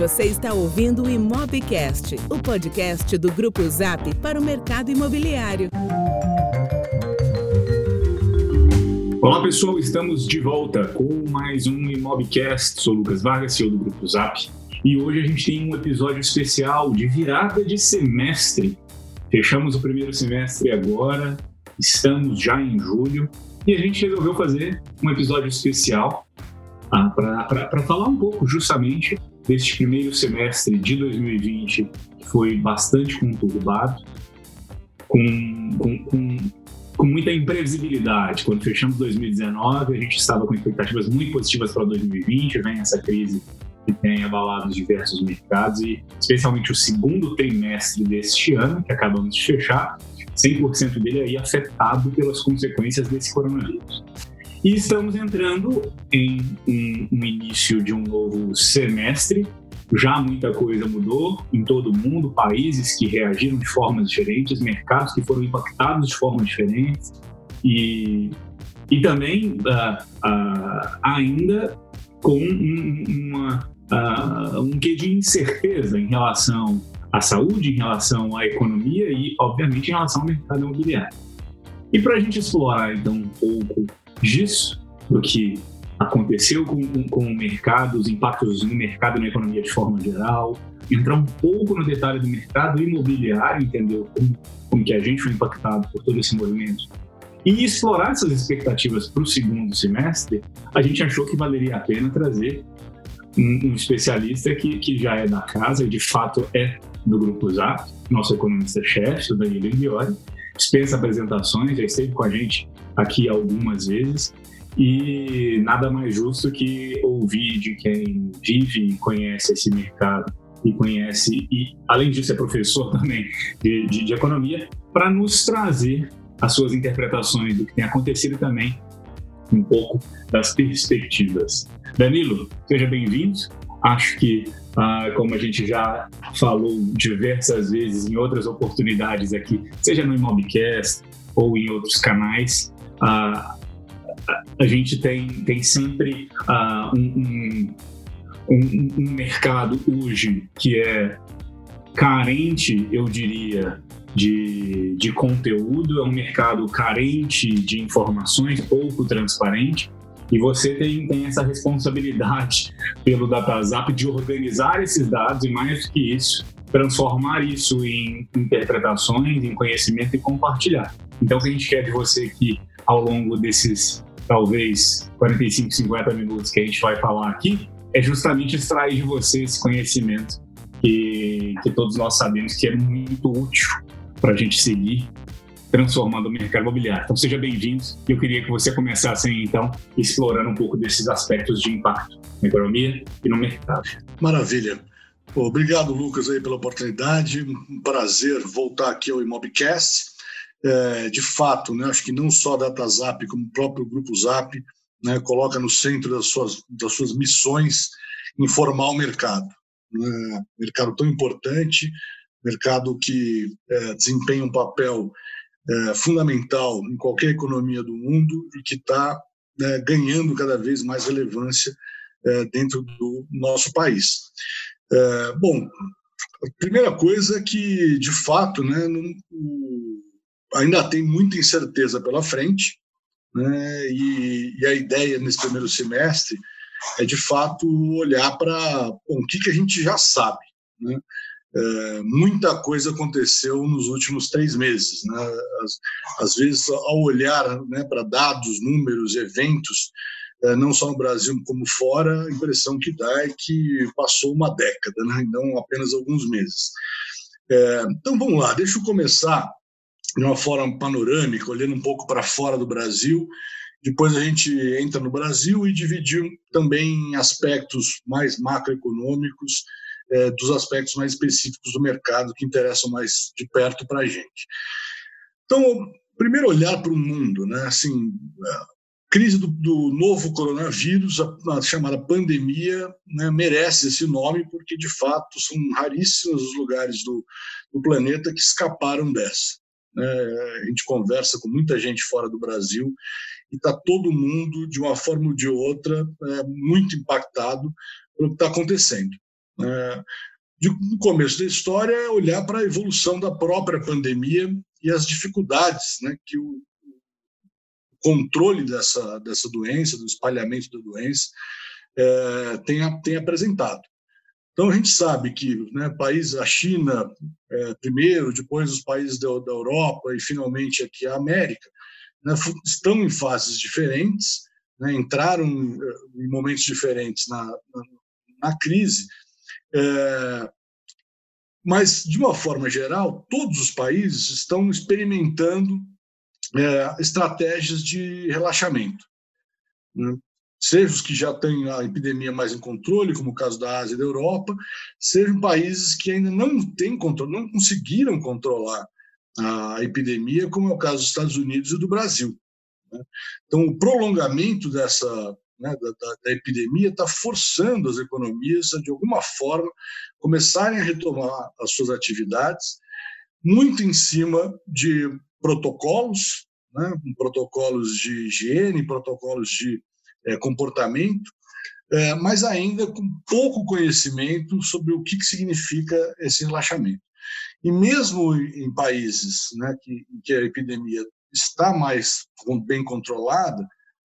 Você está ouvindo o Imobcast, o podcast do Grupo Zap para o mercado imobiliário. Olá pessoal, estamos de volta com mais um Imobcast. Sou Lucas Vargas, CEO do Grupo Zap, e hoje a gente tem um episódio especial de virada de semestre. Fechamos o primeiro semestre agora, estamos já em julho e a gente resolveu fazer um episódio especial ah, para falar um pouco justamente deste primeiro semestre de 2020, que foi bastante conturbado, com, com, com, com muita imprevisibilidade. Quando fechamos 2019, a gente estava com expectativas muito positivas para 2020, vem essa crise que tem abalado diversos mercados e especialmente o segundo trimestre deste ano, que acabamos de fechar, 100% dele aí afetado pelas consequências desse coronavírus. E estamos entrando em um, um início de um novo semestre. Já muita coisa mudou em todo o mundo, países que reagiram de formas diferentes, mercados que foram impactados de formas diferentes e, e também uh, uh, ainda com um, uma, uh, um quê de incerteza em relação à saúde, em relação à economia e, obviamente, em relação ao mercado imobiliário. E para a gente explorar, então, um pouco disso, do que aconteceu com, com, com, o mercado, os impactos no mercado e na economia de forma geral, entrar um pouco no detalhe do mercado imobiliário, entender como, como que a gente foi impactado por todo esse movimento. E explorar essas expectativas para o segundo semestre, a gente achou que valeria a pena trazer um, um especialista que, que já é da casa e de fato é do Grupo Zap, nosso economista-chefe, o Danilo Ingiori, dispensa apresentações, já esteve com a gente aqui algumas vezes e nada mais justo que ouvir de quem vive e conhece esse mercado e conhece, e além disso é professor também de, de, de economia, para nos trazer as suas interpretações do que tem acontecido também um pouco das perspectivas. Danilo, seja bem-vindo. Acho que, ah, como a gente já falou diversas vezes em outras oportunidades aqui, seja no Imobcast ou em outros canais, ah, a gente tem, tem sempre uh, um, um, um, mercado hoje que é carente, eu diria, de, de conteúdo, é um mercado carente de informações, pouco transparente. E você tem, tem essa responsabilidade pelo DataZap de organizar esses dados e, mais do que isso, transformar isso em interpretações, em conhecimento e compartilhar. Então, o que a gente quer de você aqui ao longo desses talvez 45, 50 minutos que a gente vai falar aqui é justamente extrair de você esse conhecimento que, que todos nós sabemos que é muito útil para a gente seguir transformando o mercado imobiliário. Então, seja bem-vindo. Eu queria que você começasse, então, explorando um pouco desses aspectos de impacto na economia e no mercado. Maravilha. Obrigado, Lucas, aí pela oportunidade. Um prazer voltar aqui ao Imobcast. É, de fato, né, acho que não só a DataZap, como o próprio Grupo Zap, né, coloca no centro das suas, das suas missões informar o mercado. Né, mercado tão importante, mercado que é, desempenha um papel é, fundamental em qualquer economia do mundo e que está né, ganhando cada vez mais relevância é, dentro do nosso país. É, bom, a primeira coisa é que, de fato, né, não, ainda tem muita incerteza pela frente, né, e, e, a ideia nesse primeiro semestre é, de fato, olhar para o que, que a gente já sabe. Né? É, muita coisa aconteceu nos últimos três meses. Né? Às, às vezes, ao olhar né, para dados, números, eventos, é, não só no Brasil como fora, a impressão que dá é que passou uma década, né? não apenas alguns meses. É, então vamos lá, deixa eu começar de uma forma panorâmica, olhando um pouco para fora do Brasil. Depois a gente entra no Brasil e dividir também em aspectos mais macroeconômicos é, dos aspectos mais específicos do mercado que interessam mais de perto para a gente. Então, primeiro olhar para o mundo, né? Assim, a crise do, do novo coronavírus, a, a, chamada pandemia, né, merece esse nome porque de fato são raríssimos os lugares do, do planeta que escaparam dessa. Né? A gente conversa com muita gente fora do Brasil e está todo mundo, de uma forma ou de outra, é, muito impactado pelo que está acontecendo. É, no começo da história olhar para a evolução da própria pandemia e as dificuldades né, que o controle dessa, dessa doença, do espalhamento da doença, é, tem, tem apresentado. Então, a gente sabe que né, países, a China é, primeiro, depois os países da, da, Europa e, finalmente, aqui a América, né, estão em fases diferentes, né, entraram é, em momentos diferentes na, na, na crise, é, mas, de uma forma geral, todos os países estão experimentando é, estratégias de relaxamento. Né? Seja os que já têm a epidemia mais em controle, como o caso da Ásia e da Europa, sejam países que ainda não têm controle, não conseguiram controlar a epidemia, como é o caso dos Estados Unidos e do Brasil. Né? Então, o prolongamento dessa né, da, da, epidemia está forçando as economias a, de alguma forma, começarem a retomar as suas atividades, muito em cima de protocolos, né, protocolos de higiene, protocolos de é, comportamento, é, mas ainda com pouco conhecimento sobre o que, que significa esse relaxamento. E mesmo em países né, que, que a epidemia está mais bem controlada,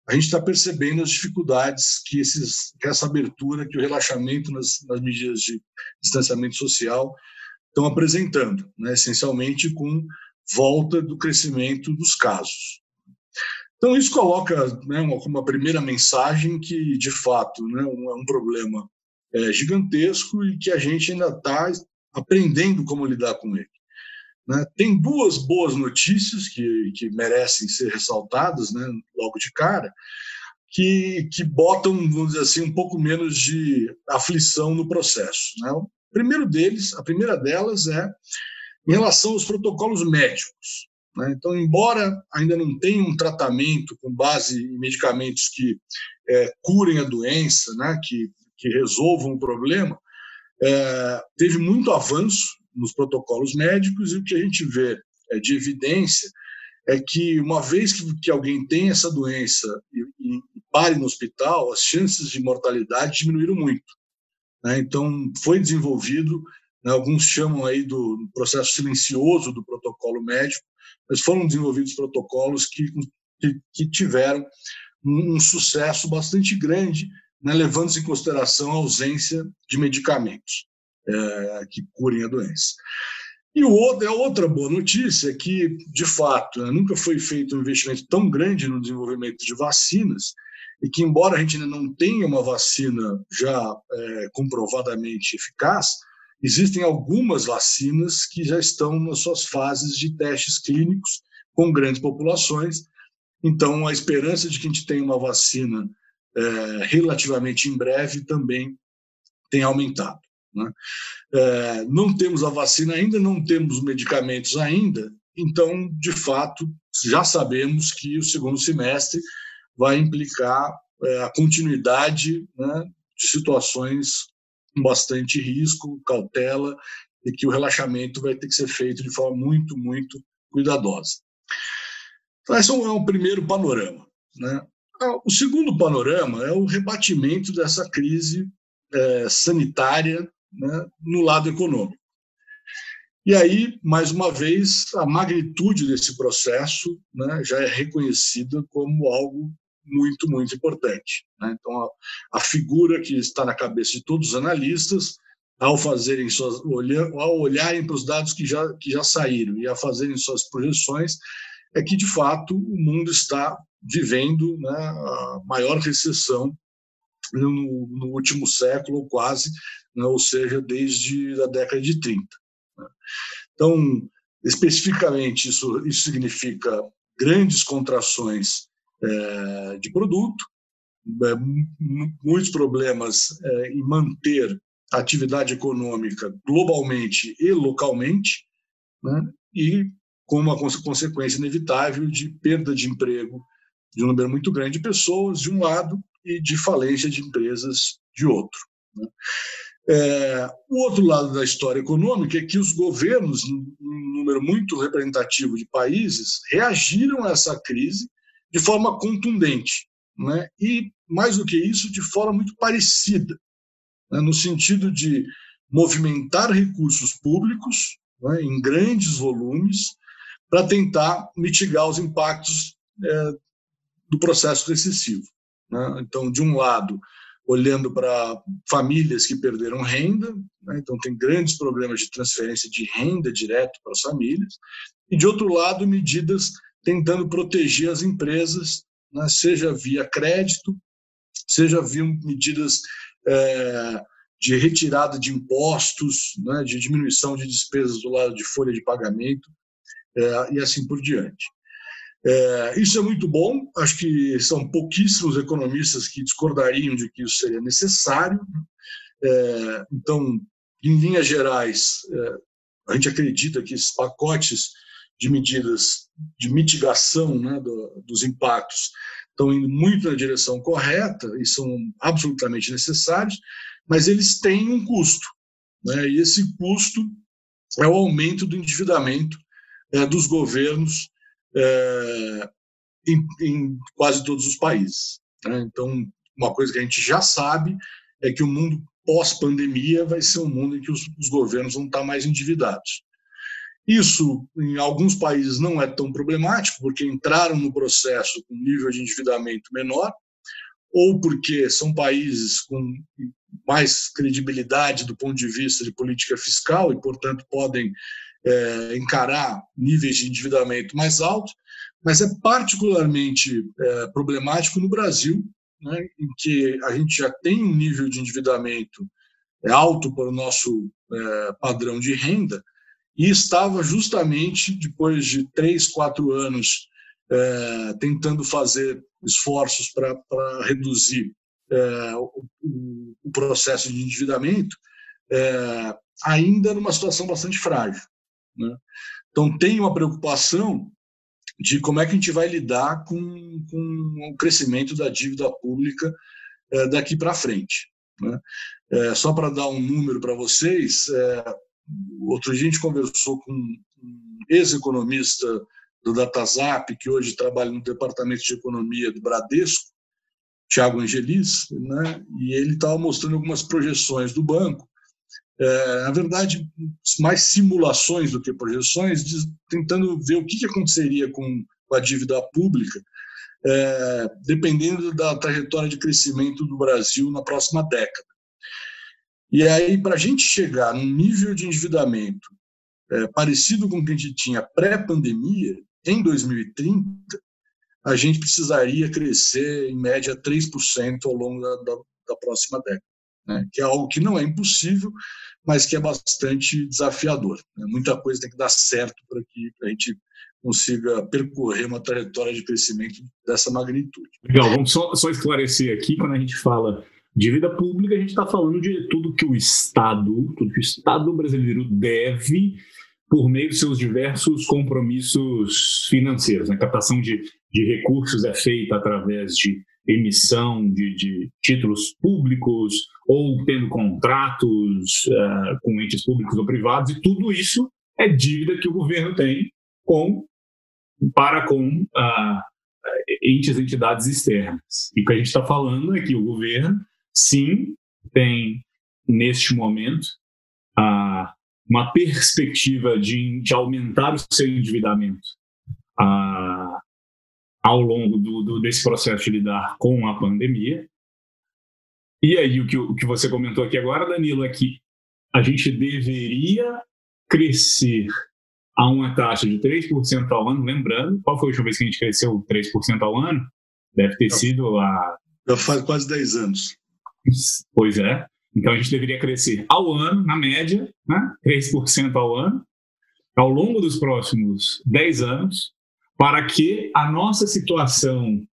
a gente está percebendo as dificuldades que, esses, que essa abertura, que o relaxamento nas, nas medidas de distanciamento social estão apresentando, né, essencialmente com volta do crescimento dos casos. Então, isso coloca né, uma, uma, primeira mensagem que, de fato, né, um, é um problema é, gigantesco e que a gente ainda está aprendendo como lidar com ele. Né? Tem duas boas notícias que, que merecem ser ressaltadas né, logo de cara, que, que botam, vamos dizer assim, um pouco menos de aflição no processo. Né? O primeiro deles, a primeira delas é em relação aos protocolos médicos. Né? Então, embora ainda não tenha um tratamento com base em medicamentos que é, curem a doença, né? que, que resolvam o problema, é, teve muito avanço nos protocolos médicos e o que a gente vê é, de evidência é que uma vez que, que alguém tem essa doença e, e, pare no hospital, as chances de mortalidade diminuíram muito. Né? Então, foi desenvolvido, né, alguns chamam aí do processo silencioso do protocolo médico, mas foram desenvolvidos protocolos que, que, que tiveram um, um, sucesso bastante grande, né, levando-se em consideração a ausência de medicamentos é, que curem a doença. E outro, a outra boa notícia é que, de fato, né, nunca foi feito um investimento tão grande no desenvolvimento de vacinas, e que, embora a gente ainda não tenha uma vacina já é, comprovadamente eficaz, existem algumas vacinas que já estão nas suas fases de testes clínicos com grandes populações. Então, a esperança de que a gente tenha uma vacina é, relativamente em breve também tem aumentado. Né? É, não temos a vacina ainda, não temos medicamentos ainda, então, de fato, já sabemos que o segundo semestre vai implicar é, a continuidade né, de situações com bastante risco, cautela, e que o relaxamento vai ter que ser feito de forma muito, muito cuidadosa. Então, esse é um, é um primeiro panorama. Né? Ah, o segundo panorama é o rebatimento dessa crise é, sanitária né, no lado econômico. E aí, mais uma vez, a magnitude desse processo né, já é reconhecida como algo muito, muito importante. Né? Então, a, a, figura que está na cabeça de todos os analistas, ao fazerem suas, ao olharem para os dados que já, que já saíram e a fazerem suas projeções, é que, de fato, o mundo está vivendo né, a maior recessão no, no último século, quase, né, ou seja, desde a década de 30. Né. Então, especificamente, isso, isso significa grandes contrações é, de produto, é, muitos problemas é, em manter a atividade econômica globalmente e localmente, né, e com uma consequência inevitável de perda de emprego de um número muito grande de pessoas, de um lado, e de falência de empresas de outro. Né. É, o outro lado da história econômica é que os governos, um número muito representativo de países, reagiram a essa crise de forma contundente, né? e, mais do que isso, de forma muito parecida. né, no sentido de movimentar recursos públicos né, em grandes volumes para tentar mitigar os impactos é, do processo recessivo. Né? Então, de um lado, olhando para famílias que perderam renda, né? então tem grandes programas de transferência de renda direto para as famílias, e de outro lado, medidas tentando proteger as empresas, né? seja via crédito, seja via medidas é, de retirada de impostos, né? de diminuição de despesas do lado de folha de pagamento, é, e assim por diante. É, isso é muito bom, acho que são pouquíssimos economistas que discordariam de que isso seria necessário. É, então, em linhas gerais, é, a gente acredita que esses pacotes de medidas de mitigação né, do, dos impactos estão indo muito na direção correta e são absolutamente necessários, mas eles têm um custo. Né, e esse custo é o aumento do endividamento é, dos governos é, em, em, quase todos os países. Né? Então, uma coisa que a gente já sabe é que o mundo pós-pandemia vai ser um mundo em que os, os governos vão estar mais endividados. Isso, em alguns países, não é tão problemático, porque entraram no processo com nível de endividamento menor, ou porque são países com mais credibilidade do ponto de vista de política fiscal e, portanto, podem é, encarar níveis de endividamento mais altos, mas é particularmente é, problemático no Brasil, né, em que a gente já tem um nível de endividamento é, alto para o nosso é, padrão de renda e estava justamente depois de três, quatro anos é, tentando fazer esforços para reduzir é, o, o, processo de endividamento, ainda numa situação bastante frágil. Né? Então, tem uma preocupação de como é que a gente vai lidar com, com o crescimento da dívida pública é, daqui para frente. Né? É, só para dar um número para vocês, é, outro dia a gente conversou com um ex-economista do DataZap, que hoje trabalha no Departamento de Economia do Bradesco, Tiago Angelis, né? e ele estava mostrando algumas projeções do banco é, na verdade, mais simulações do que projeções, de, tentando ver o que, que aconteceria com, com, a dívida pública, é, dependendo da trajetória de crescimento do Brasil na próxima década. E aí, para a gente chegar num nível de endividamento é, parecido com o que a gente tinha pré-pandemia, em 2030, a gente precisaria crescer em média 3% ao longo da, da, da próxima década né, que é algo que não é impossível, mas que é bastante desafiador. Né? Muita coisa tem que dar certo para que a gente consiga percorrer uma trajetória de crescimento dessa magnitude. Legal, vamos só, só esclarecer aqui, quando a gente fala de vida pública, a gente está falando de tudo que o Estado, tudo que o Estado brasileiro deve por meio de seus diversos compromissos financeiros. A né? captação de, de recursos é feita através de emissão de, de títulos públicos ou tendo contratos uh, com entes públicos ou privados, e tudo isso é dívida que o governo tem com para com uh, entes, entidades externas. E o que a gente está falando é que o governo, sim, tem, neste momento, uh, uma perspectiva de, de aumentar o seu endividamento uh, ao longo do, do, desse processo de lidar com a pandemia. E aí, o que, o que você comentou aqui agora, Danilo, é que a gente deveria crescer a uma taxa de 3% ao ano, lembrando, qual foi a última vez que a gente cresceu 3% ao ano? Deve ter sido a... Já faz quase 10 anos. Pois é. Então a gente deveria crescer ao ano, na média, né? 3% ao ano, ao longo dos próximos 10 anos, para que a nossa situação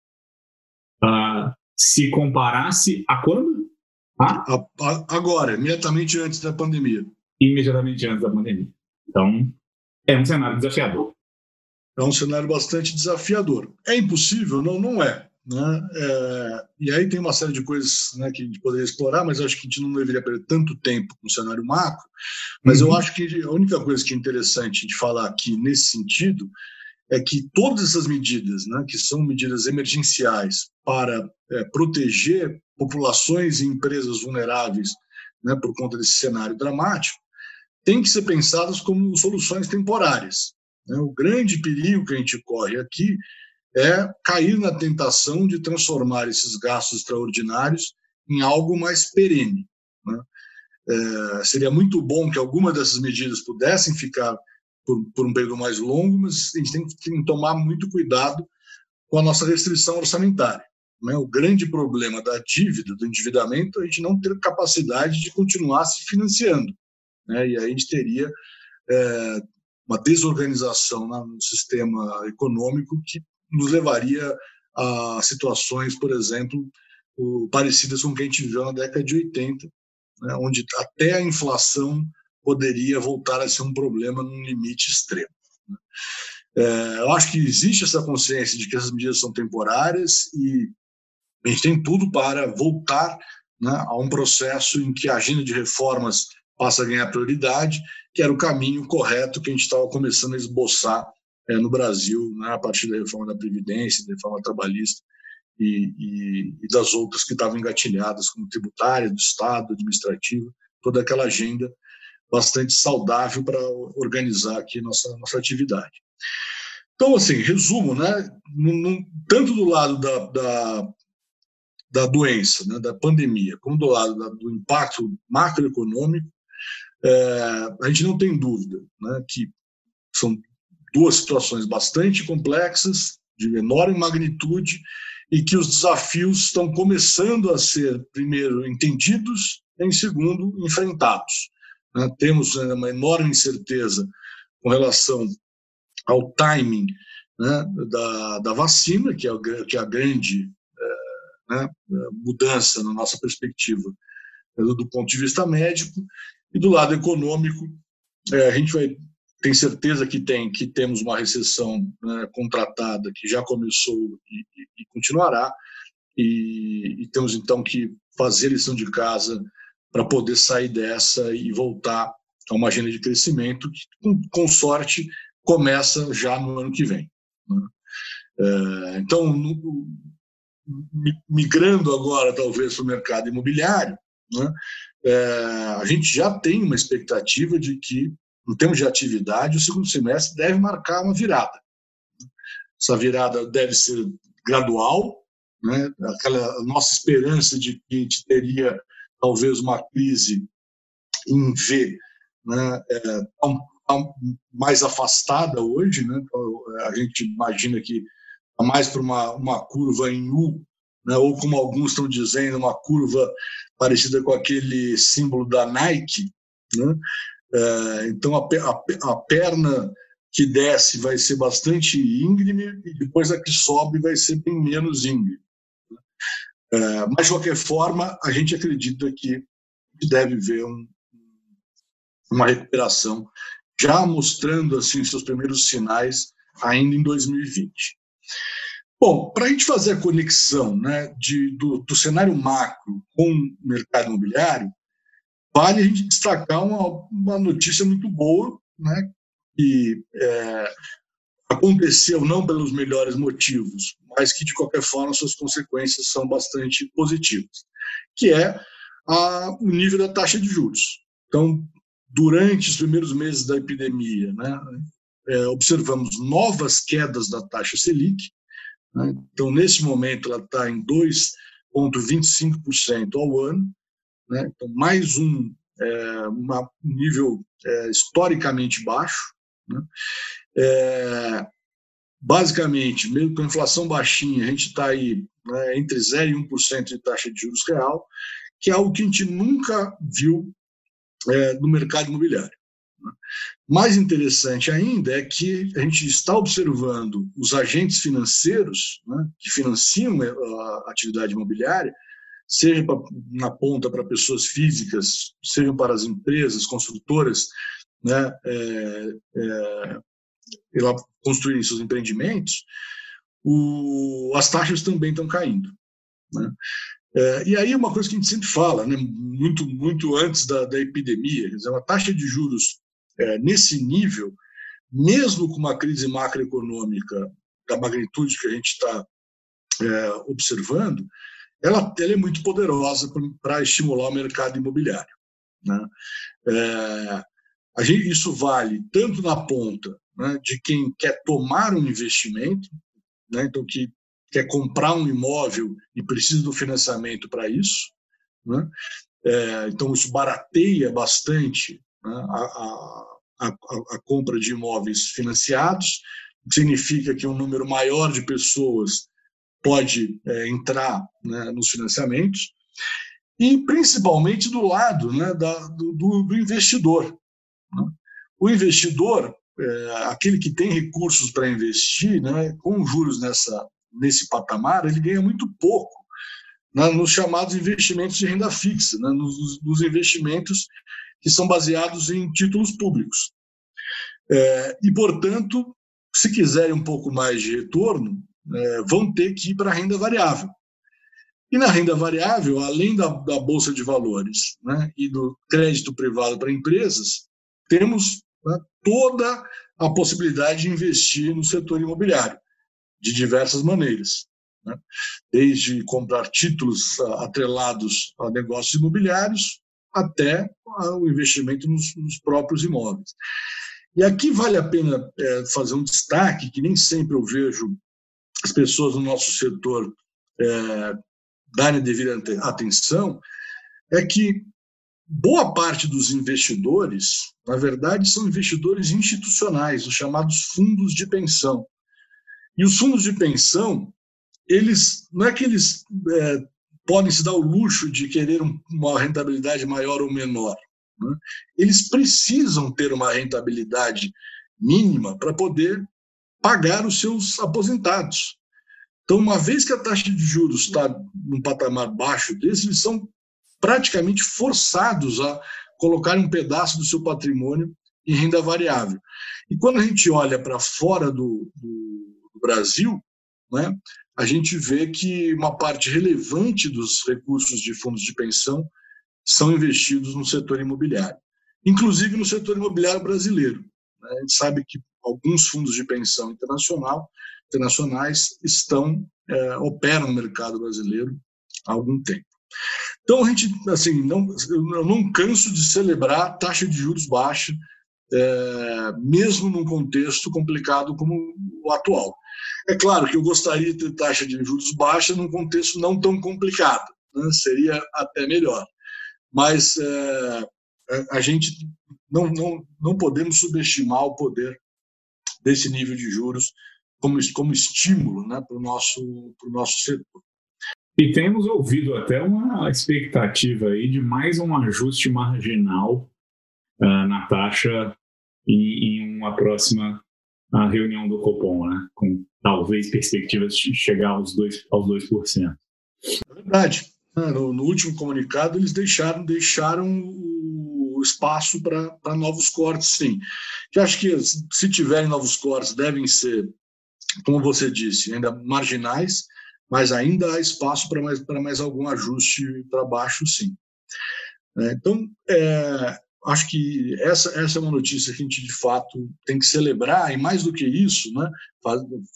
uh, se comparasse a quando? Ah? Agora, imediatamente antes da pandemia. Imediatamente antes da pandemia. Então, é um cenário desafiador. É um cenário bastante desafiador. É impossível? Não, não é. Né? É, e aí tem uma série de coisas né, que a gente poderia explorar, mas acho que a gente não deveria perder tanto tempo com o cenário macro. Mas uhum. eu acho que a única coisa que é interessante de falar aqui nesse sentido é que todas essas medidas, né, que são medidas emergenciais para é, proteger populações e empresas vulneráveis né, por conta desse cenário dramático, têm que ser pensadas como soluções temporárias. Né? O grande perigo que a gente corre aqui é cair na tentação de transformar esses gastos extraordinários em algo mais perene. Né? É, seria muito bom que alguma dessas medidas pudessem ficar por, por, um período mais longo, mas a gente tem que, tomar muito cuidado com a nossa restrição orçamentária. Né? O grande problema da dívida, do endividamento, é a gente não ter capacidade de continuar se financiando. Né? E aí a gente teria é, uma desorganização no sistema econômico que nos levaria a situações, por exemplo, parecidas com o que a gente viveu na década de 80, né? onde até a inflação poderia voltar a ser um problema num limite extremo. Né? É, eu acho que existe essa consciência de que essas medidas são temporárias e a gente tem tudo para voltar né, a um processo em que a agenda de reformas passa a ganhar prioridade, que era o caminho correto que a gente estava começando a esboçar é, no Brasil, né, a partir da reforma da Previdência, da reforma trabalhista e, e, e das outras que estavam engatilhadas, como tributária, do Estado, administrativa, toda aquela agenda bastante saudável para organizar aqui nossa, nossa atividade. Então, assim, resumo, né? Tanto do lado da, da, da doença, né, da pandemia, como do lado da, do impacto macroeconômico, é, a gente não tem dúvida né, que são duas situações bastante complexas, de enorme magnitude, e que os desafios estão começando a ser, primeiro, entendidos, e, em segundo, enfrentados. Né? Temos uma enorme incerteza com relação ao timing né, da, da vacina, que é, que é a grande é, né, mudança na nossa perspectiva do ponto de vista médico, e do lado econômico, é, a gente vai tem certeza que tem que temos uma recessão né, contratada que já começou e, e, e continuará e, e, temos então que fazer lição de casa para poder sair dessa e voltar a uma agenda de crescimento que, com, sorte, começa já no ano que vem. Né? É, então, migrando agora talvez para o mercado imobiliário, né, é, a gente já tem uma expectativa de que, em termos de atividade, o segundo semestre deve marcar uma virada. Essa virada deve ser gradual, né, aquela nossa esperança de que a gente teria talvez uma crise em V, né, é, tão, tão mais afastada hoje, né, então, a gente imagina que está mais para uma, uma curva em U, né, ou como alguns estão dizendo, uma curva parecida com aquele símbolo da Nike. Né? É, então, a, a, a, perna que desce vai ser bastante íngreme e depois a que sobe vai ser bem menos íngreme. É, mas, de qualquer forma, a gente acredita que deve ver um, uma recuperação, já mostrando assim seus primeiros sinais ainda em 2020. Bom, para a gente fazer a conexão né, de, do, do, cenário macro com o mercado imobiliário, vale a gente destacar uma, uma notícia muito boa, né, que é, aconteceu não pelos melhores motivos, mas que, de qualquer forma, suas consequências são bastante positivas, que é a, o nível da taxa de juros. Então, durante os primeiros meses da epidemia, né, é, observamos novas quedas da taxa Selic, né? Então, nesse momento, ela está em 2,25% ao ano, né? então, mais um é, uma, um nível é, historicamente baixo. Né? É, basicamente, mesmo com inflação baixinha, a gente está aí né, entre 0% e 1% de taxa de juros real, que é algo que a gente nunca viu é, no mercado imobiliário. Mais interessante ainda é que a gente está observando os agentes financeiros né, que financiam a atividade imobiliária, seja na ponta para pessoas físicas, seja para as empresas, construtoras, né, é, é, construírem seus empreendimentos, o, as taxas também estão caindo. Né? É, e aí uma coisa que a gente sempre fala, né, muito, muito antes da, da epidemia, quer dizer, uma taxa de juros é, nesse nível, mesmo com uma crise macroeconômica da magnitude que a gente está é, observando, ela, ela, é muito poderosa para estimular o mercado imobiliário. Né? É, gente, isso vale tanto na ponta né, de quem quer tomar um investimento, né, então que quer comprar um imóvel e precisa do financiamento para isso. Né? É, então, isso barateia bastante né, a, a, a, a, compra de imóveis financiados, que significa que um número maior de pessoas pode é, entrar né, nos financiamentos, e principalmente do lado né, da, do, do, investidor. Né? O investidor, é, aquele que tem recursos para investir, né, com juros nessa, nesse patamar, ele ganha muito pouco né, nos chamados investimentos de renda fixa, né, nos, nos, investimentos que são baseados em títulos públicos. É, e, portanto, se quiserem um pouco mais de retorno, é, vão ter que ir para a renda variável. E na renda variável, além da, da Bolsa de Valores né, e do crédito privado para empresas, temos né, toda a possibilidade de investir no setor imobiliário, de diversas maneiras. Né? Desde comprar títulos atrelados a negócios imobiliários até o investimento nos, nos próprios imóveis. E aqui vale a pena é, fazer um destaque, que nem sempre eu vejo as pessoas no nosso setor é, darem devida atenção, é que boa parte dos investidores, na verdade, são investidores institucionais, os chamados fundos de pensão. E os fundos de pensão, eles não é que eles é, podem se dar o luxo de querer uma rentabilidade maior ou menor. Né? Eles precisam ter uma rentabilidade mínima para poder pagar os seus aposentados. Então, uma vez que a taxa de juros está num patamar baixo desse, eles são praticamente forçados a colocar um pedaço do seu patrimônio em renda variável. E quando a gente olha para fora do, do, do Brasil, né, a gente vê que uma parte relevante dos recursos de fundos de pensão são investidos no setor imobiliário, inclusive no setor imobiliário brasileiro. Né. A gente sabe que alguns fundos de pensão internacional internacionais estão é, operam no mercado brasileiro há algum tempo. Então a gente assim não eu não canso de celebrar taxa de juros baixa é, mesmo num contexto complicado como o atual. É claro que eu gostaria de ter taxa de juros baixa num contexto não tão complicado, né? seria até melhor. Mas é, a gente não, não, não podemos subestimar o poder desse nível de juros como, como estímulo né, para o nosso, nosso setor. E temos ouvido até uma expectativa aí de mais um ajuste marginal uh, na taxa em, em uma próxima uh, reunião do Copom, né? com talvez perspectivas de chegar aos 2%. Aos 2%. É verdade. Ah, no, no último comunicado, eles deixaram, deixaram o espaço para novos cortes, sim. Eu acho que se tiverem novos cortes, devem ser como você disse, ainda marginais, mas ainda há espaço para mais, mais algum ajuste para baixo, sim. É, então, é, acho que essa, essa é uma notícia que a gente, de fato, tem que celebrar, e mais do que isso, né,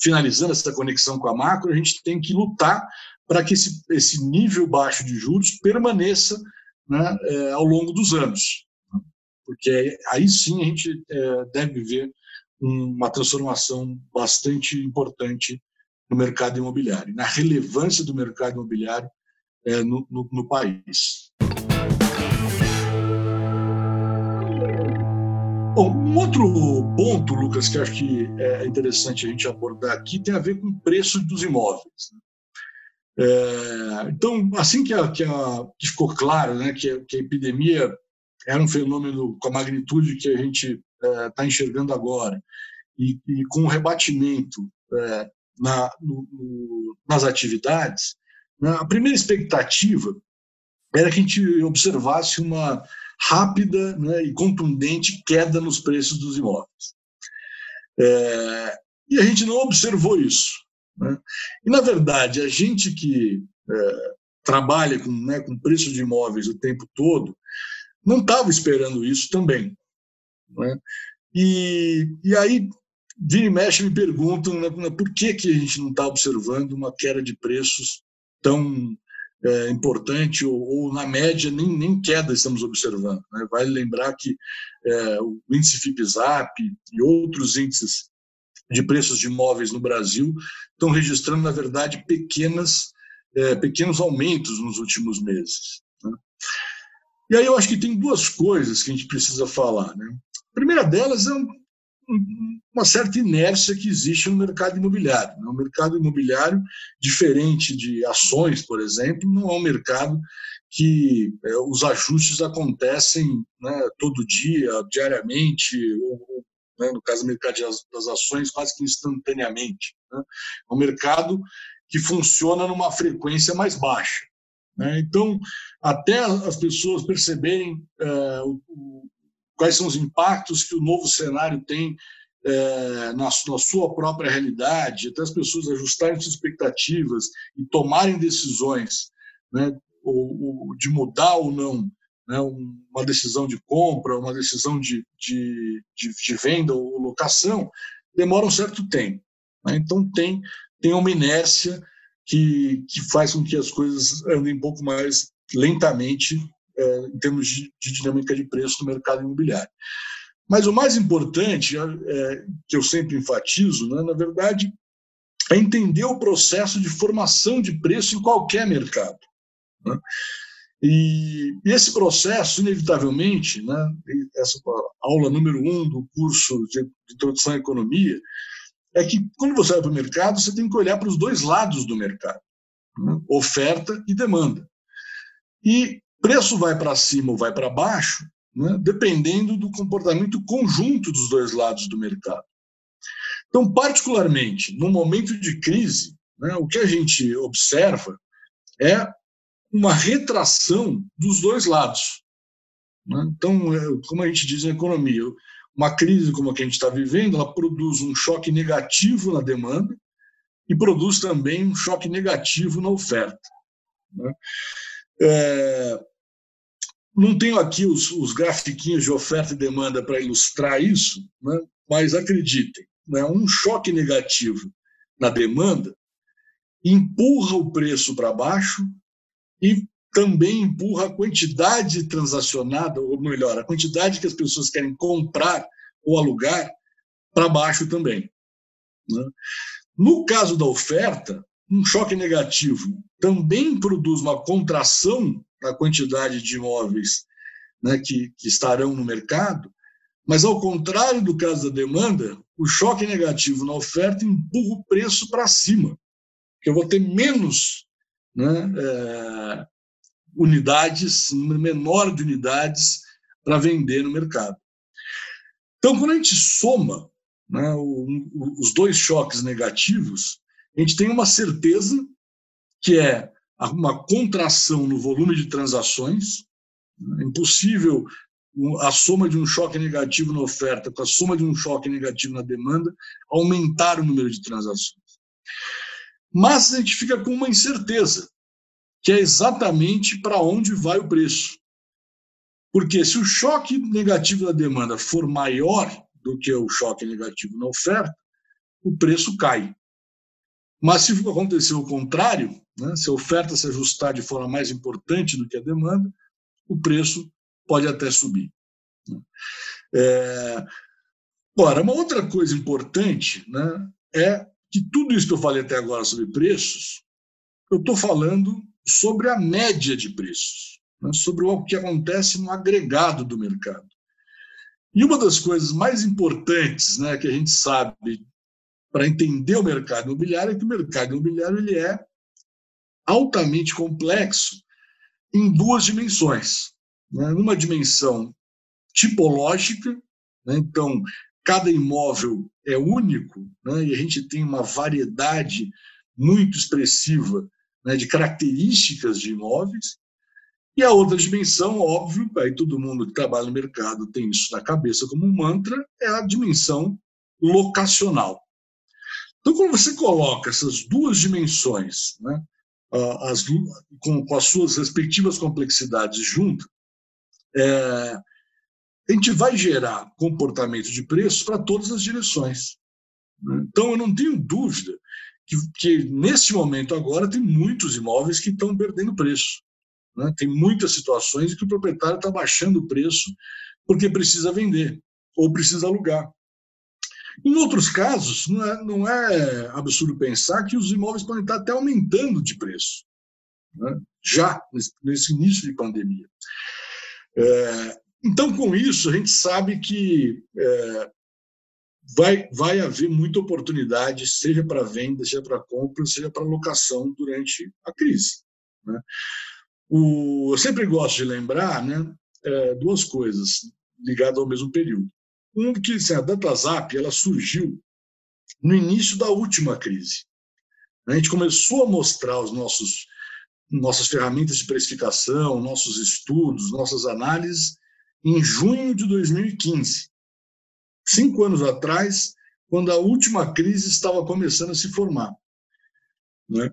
finalizando essa conexão com a macro, a gente tem que lutar para que esse, esse nível baixo de juros permaneça né, é, ao longo dos anos. Porque aí sim a gente é, deve ver uma transformação bastante importante no mercado imobiliário, na relevância do mercado imobiliário é, no, no, no país. Bom, um outro ponto, Lucas, que acho que é interessante a gente abordar aqui tem a ver com o preço dos imóveis. Né? É, então, assim que, a, que, a, que, ficou claro né, que, a, que, a, epidemia era um fenômeno com a magnitude que a gente está é, enxergando agora, e, e, com o rebatimento é, na, no, no, nas atividades, né, a primeira expectativa era que a gente observasse uma rápida né, e contundente queda nos preços dos imóveis. É, e a gente não observou isso. Né? E, na verdade, a gente que é, trabalha com, né, com preço de imóveis o tempo todo, não estava esperando isso também. Né? E, e aí, e mexe, me perguntam né, por que, que a gente não está observando uma queda de preços tão é, importante, ou, ou, na média nem, nem queda estamos observando. Né? Vale lembrar que é, o índice FIPZAP e outros índices de preços de imóveis no Brasil estão registrando, na verdade, pequenas, é, pequenos aumentos nos últimos meses. Né? E aí eu acho que tem duas coisas que a gente precisa falar. Né? A primeira delas é um, uma certa inércia que existe no mercado imobiliário. Né? O mercado imobiliário, diferente de ações, por exemplo, não é um mercado que é, os ajustes acontecem né, todo dia, diariamente, ou, né, no caso do mercado das ações, quase que instantaneamente. Né? É um mercado que funciona numa frequência mais baixa. Né? Então, até as pessoas perceberem é, o, quais são os impactos que o novo cenário tem é, na, na, sua própria realidade, até as pessoas ajustarem suas expectativas e tomarem decisões né, ou, ou de mudar ou não né, uma decisão de compra, uma decisão de, de, de, de venda ou locação, demora um certo tempo. Né? Então, tem, tem uma inércia que, que faz com que as coisas andem um pouco mais lentamente é, em termos de, de, dinâmica de preço no mercado imobiliário. Mas o mais importante, é, é, que eu sempre enfatizo, né, na verdade, é entender o processo de formação de preço em qualquer mercado. Né? E, esse processo, inevitavelmente, né, essa aula número um do curso de, de introdução à economia, é que quando você vai para o mercado, você tem que olhar para os dois lados do mercado, né? oferta e demanda. E preço vai para cima ou vai para baixo, né? dependendo do comportamento conjunto dos dois lados do mercado. Então, particularmente, no momento de crise, né, o que a gente observa é uma retração dos dois lados. Né? Então, é, como a gente diz na economia, uma crise como a que a gente está vivendo, ela produz um choque negativo na demanda e produz também um choque negativo na oferta. Né? É, não tenho aqui os, os grafiquinhos de oferta e demanda para ilustrar isso, né? mas acreditem, né? um choque negativo na demanda empurra o preço para baixo e também empurra a quantidade transacionada, ou melhor, a quantidade que as pessoas querem comprar ou alugar para baixo também. Né? No caso da oferta, um choque negativo também produz uma contração na quantidade de imóveis né, que, que estarão no mercado, mas, ao contrário do caso da demanda, o choque negativo na oferta empurra o preço para cima, que eu vou ter menos né, é, unidades, menor de unidades para vender no mercado. Então, quando a gente soma né, os dois choques negativos, a gente tem uma certeza que é uma contração no volume de transações. É impossível a soma de um choque negativo na oferta com a soma de um choque negativo na demanda aumentar o número de transações. Mas a gente fica com uma incerteza, que é exatamente para onde vai o preço. Porque se o choque negativo da demanda for maior do que o choque negativo na oferta, o preço cai. Mas se acontecer o contrário, né, se a oferta se ajustar de forma mais importante do que a demanda, o preço pode até subir. Né. É, Ora, uma outra coisa importante né, é que tudo isso que eu falei até agora sobre preços, eu estou falando sobre a média de preços, né, sobre o que acontece no agregado do mercado. E uma das coisas mais importantes né, que a gente sabe para entender o mercado imobiliário é que o mercado imobiliário ele é altamente complexo em duas dimensões. Né? Numa dimensão tipológica, né? então cada imóvel é único né? e a gente tem uma variedade muito expressiva né, de características de imóveis. E a outra dimensão, óbvio, aí todo mundo que trabalha no mercado tem isso na cabeça como um mantra, é a dimensão locacional. Então, quando você coloca essas duas dimensões, né, as, com, com, as suas respectivas complexidades juntas, é, a gente vai gerar comportamento de preços para todas as direções. Né? Então, eu não tenho dúvida que, que nesse momento agora tem muitos imóveis que estão perdendo preço. Né? Tem muitas situações em que o proprietário está baixando o preço porque precisa vender ou precisa alugar. Em outros casos, não é, não é absurdo pensar que os imóveis podem estar até aumentando de preço, né? já nesse, início de pandemia. É, então, com isso, a gente sabe que é, vai, vai haver muita oportunidade, seja para venda, seja para compra, seja para locação durante a crise. Né? O, eu sempre gosto de lembrar né, é, duas coisas ligadas ao mesmo período. Um que assim, a DataZap ela surgiu no início da última crise. A gente começou a mostrar os nossos nossas ferramentas de precificação, nossos estudos, nossas análises em junho de 2015, cinco anos atrás, quando a última crise estava começando a se formar. Né?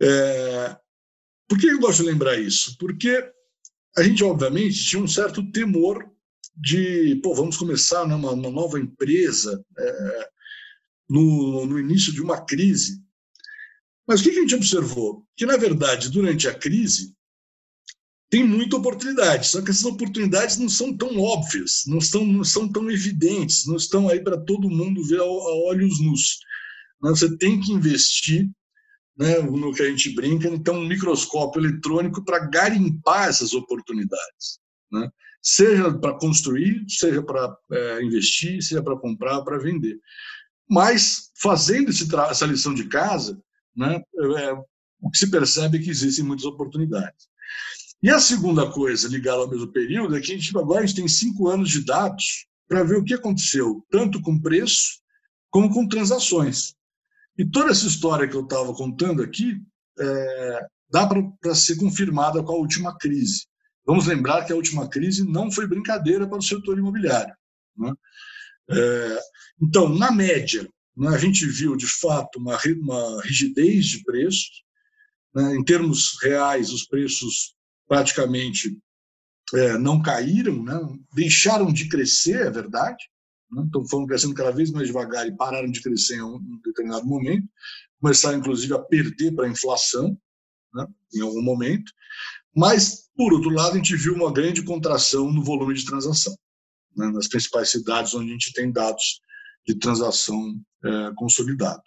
É, por que eu gosto de lembrar isso? Porque a gente, obviamente, tinha um certo temor de, pô, vamos começar né, uma, uma nova empresa é, no, no início de uma crise. Mas o que a gente observou? Que, na verdade, durante a crise, tem muita oportunidade, só que essas oportunidades não são tão óbvias, não, não são tão evidentes, não estão aí para todo mundo ver a, olhos nus. Você tem que investir né, no que a gente brinca, então um microscópio eletrônico para garimpar essas oportunidades. Né? Seja para construir, seja para é, investir, seja para comprar, para vender. Mas, fazendo essa lição de casa, né, é, o que se percebe é que existem muitas oportunidades. E a segunda coisa ligada ao mesmo período é que a gente, agora a gente tem cinco anos de dados para ver o que aconteceu, tanto com preço como com transações. E toda essa história que eu estava contando aqui é, dá para ser confirmada com a última crise. Vamos lembrar que a última crise não foi brincadeira para o setor imobiliário. Né? É, então, na média, né, a gente viu de fato uma, uma rigidez de preços. Né? Em termos reais, os preços praticamente é, não caíram, né? deixaram de crescer, é verdade, né? então foram crescendo cada vez mais devagar e pararam de crescer em um determinado momento, começaram inclusive a perder para a inflação né? em algum momento, mas, por outro lado, a gente viu uma grande contração no volume de transação, né? nas principais cidades onde a gente tem dados de transação é, consolidado.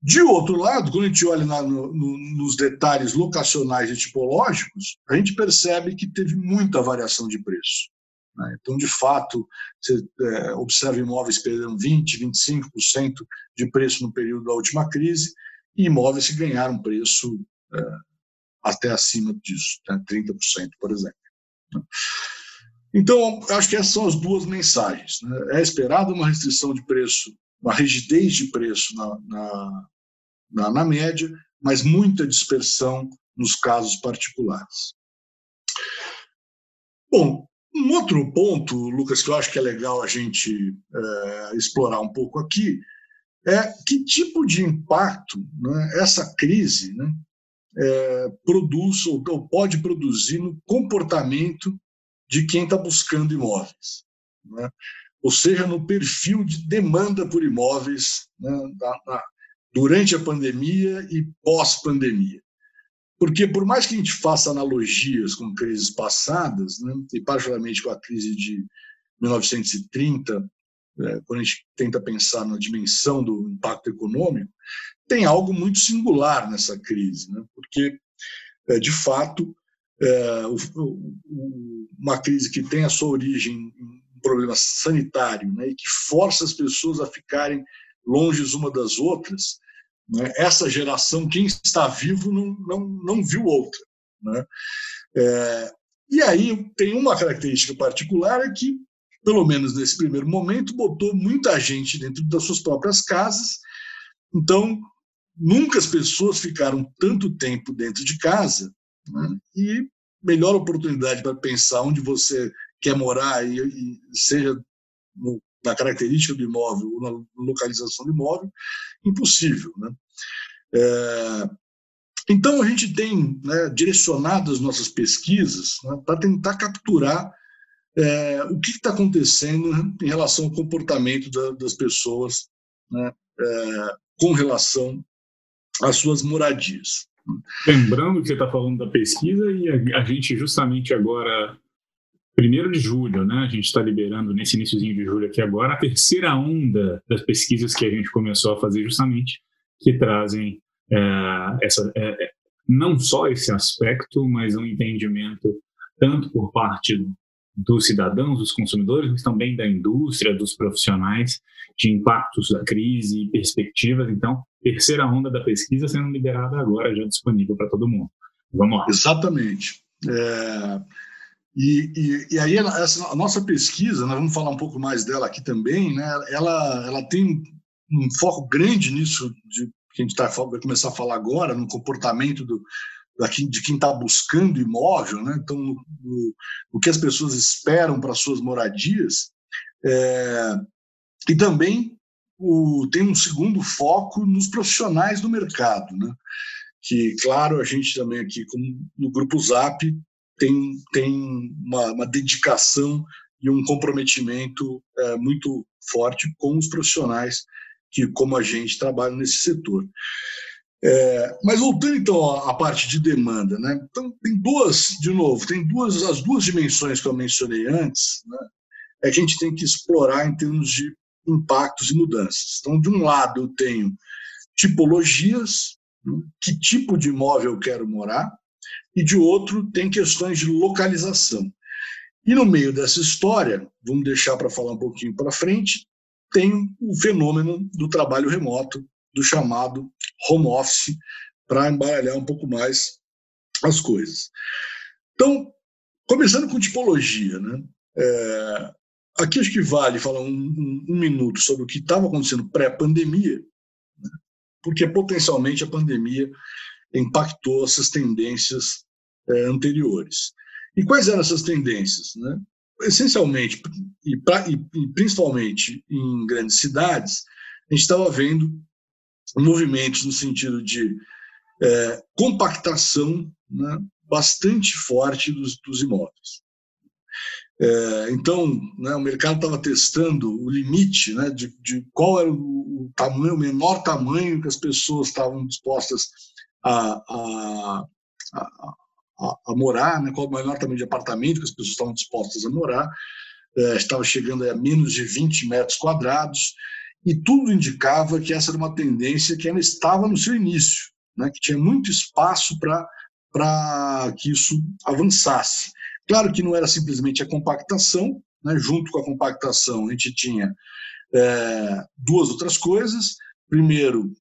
De outro lado, quando a gente olha na, no, nos detalhes locacionais e tipológicos, a gente percebe que teve muita variação de preço. Né? Então, de fato, você é, observa imóveis perderam 20%, 25% de preço no período da última crise e imóveis que ganharam preço é, até acima disso, né? 30%, por exemplo. Né? Então, acho que essas são as duas mensagens. Né? É esperado uma restrição de preço uma rigidez de preço na, na, na, na média, mas muita dispersão nos casos particulares. Bom, um outro ponto, Lucas, que eu acho que é legal a gente é, explorar um pouco aqui, é que tipo de impacto né, essa crise né, é, produz ou, ou, pode produzir no comportamento de quem está buscando imóveis. Né? ou seja, no perfil de demanda por imóveis né, da, da, durante a pandemia e pós-pandemia. Porque, por mais que a gente faça analogias com crises passadas, né, e particularmente com a crise de 1930, é, quando a gente tenta pensar na dimensão do impacto econômico, tem algo muito singular nessa crise, né, porque, é, de fato, é, uma crise que tem a sua origem em um problema sanitário né, e que força as pessoas a ficarem longe uma das outras, né, essa geração, quem está vivo, não, não, não viu outra. Né? É, e aí tem uma característica particular é que, pelo menos nesse primeiro momento, botou muita gente dentro das suas próprias casas. Então, nunca as pessoas ficaram tanto tempo dentro de casa né? e melhor oportunidade para pensar onde você quer morar, e, e seja no, na característica do imóvel ou na localização do imóvel, impossível. Né? É, então, a gente tem né, direcionado as nossas pesquisas né, para tentar capturar é, o que está acontecendo em relação ao comportamento da, das pessoas né, é, com relação as suas moradias. Lembrando que você está falando da pesquisa e a, a, gente justamente agora, primeiro de julho, né, a gente está liberando nesse iníciozinho de julho aqui agora a terceira onda das pesquisas que a gente começou a fazer justamente, que trazem é, essa, é, é não só esse aspecto, mas um entendimento tanto por parte dos cidadãos, dos consumidores, mas também da indústria, dos profissionais, de impactos da crise e perspectivas. Então, terceira onda da pesquisa sendo liberada agora, já disponível para todo mundo. Vamos lá. Exatamente. É, e, e, e, aí, essa, a nossa pesquisa, nós vamos falar um pouco mais dela aqui também, né, ela, ela tem um foco grande nisso, de, que a gente tá, vai começar a falar agora, no comportamento do, de quem está buscando imóvel, né? então no, o que as pessoas esperam para suas moradias, é, e também o, tem um segundo foco nos profissionais do mercado, né? que claro a gente também aqui como no grupo Zap tem tem uma, uma dedicação e um comprometimento é, muito forte com os profissionais que como a gente trabalha nesse setor. É, mas voltando então à parte de demanda, né? Então tem duas, de novo, tem duas as duas dimensões que eu mencionei antes, né? É a gente tem que explorar em termos de impactos e mudanças. Então, de um lado eu tenho tipologias, né? que tipo de imóvel eu quero morar, e de outro tem questões de localização. E no meio dessa história, vamos deixar para falar um pouquinho para frente, tem o fenômeno do trabalho remoto, do chamado home office para embaralhar um pouco mais as coisas. Então, começando com tipologia, né? É, aqui acho que vale falar um, um, um minuto sobre o que estava acontecendo pré-pandemia, né? porque potencialmente a pandemia impactou essas tendências é, anteriores. E quais eram essas tendências? Né? Essencialmente, e, pra, e, e principalmente em grandes cidades, a gente estava vendo movimentos no sentido de é, compactação né, bastante forte dos, dos imóveis. É, então, né, o mercado estava testando o limite né, de, de, qual era o, tamanho, o menor tamanho que as pessoas estavam dispostas a, a, a, a morar, né, qual o menor tamanho de apartamento que as pessoas estavam dispostas a morar. É, estava chegando a menos de 20 metros quadrados e tudo indicava que essa era uma tendência que ainda estava no seu início, né, que tinha muito espaço para que isso avançasse. Claro que não era simplesmente a compactação, né, junto com a compactação a gente tinha é, duas outras coisas. Primeiro,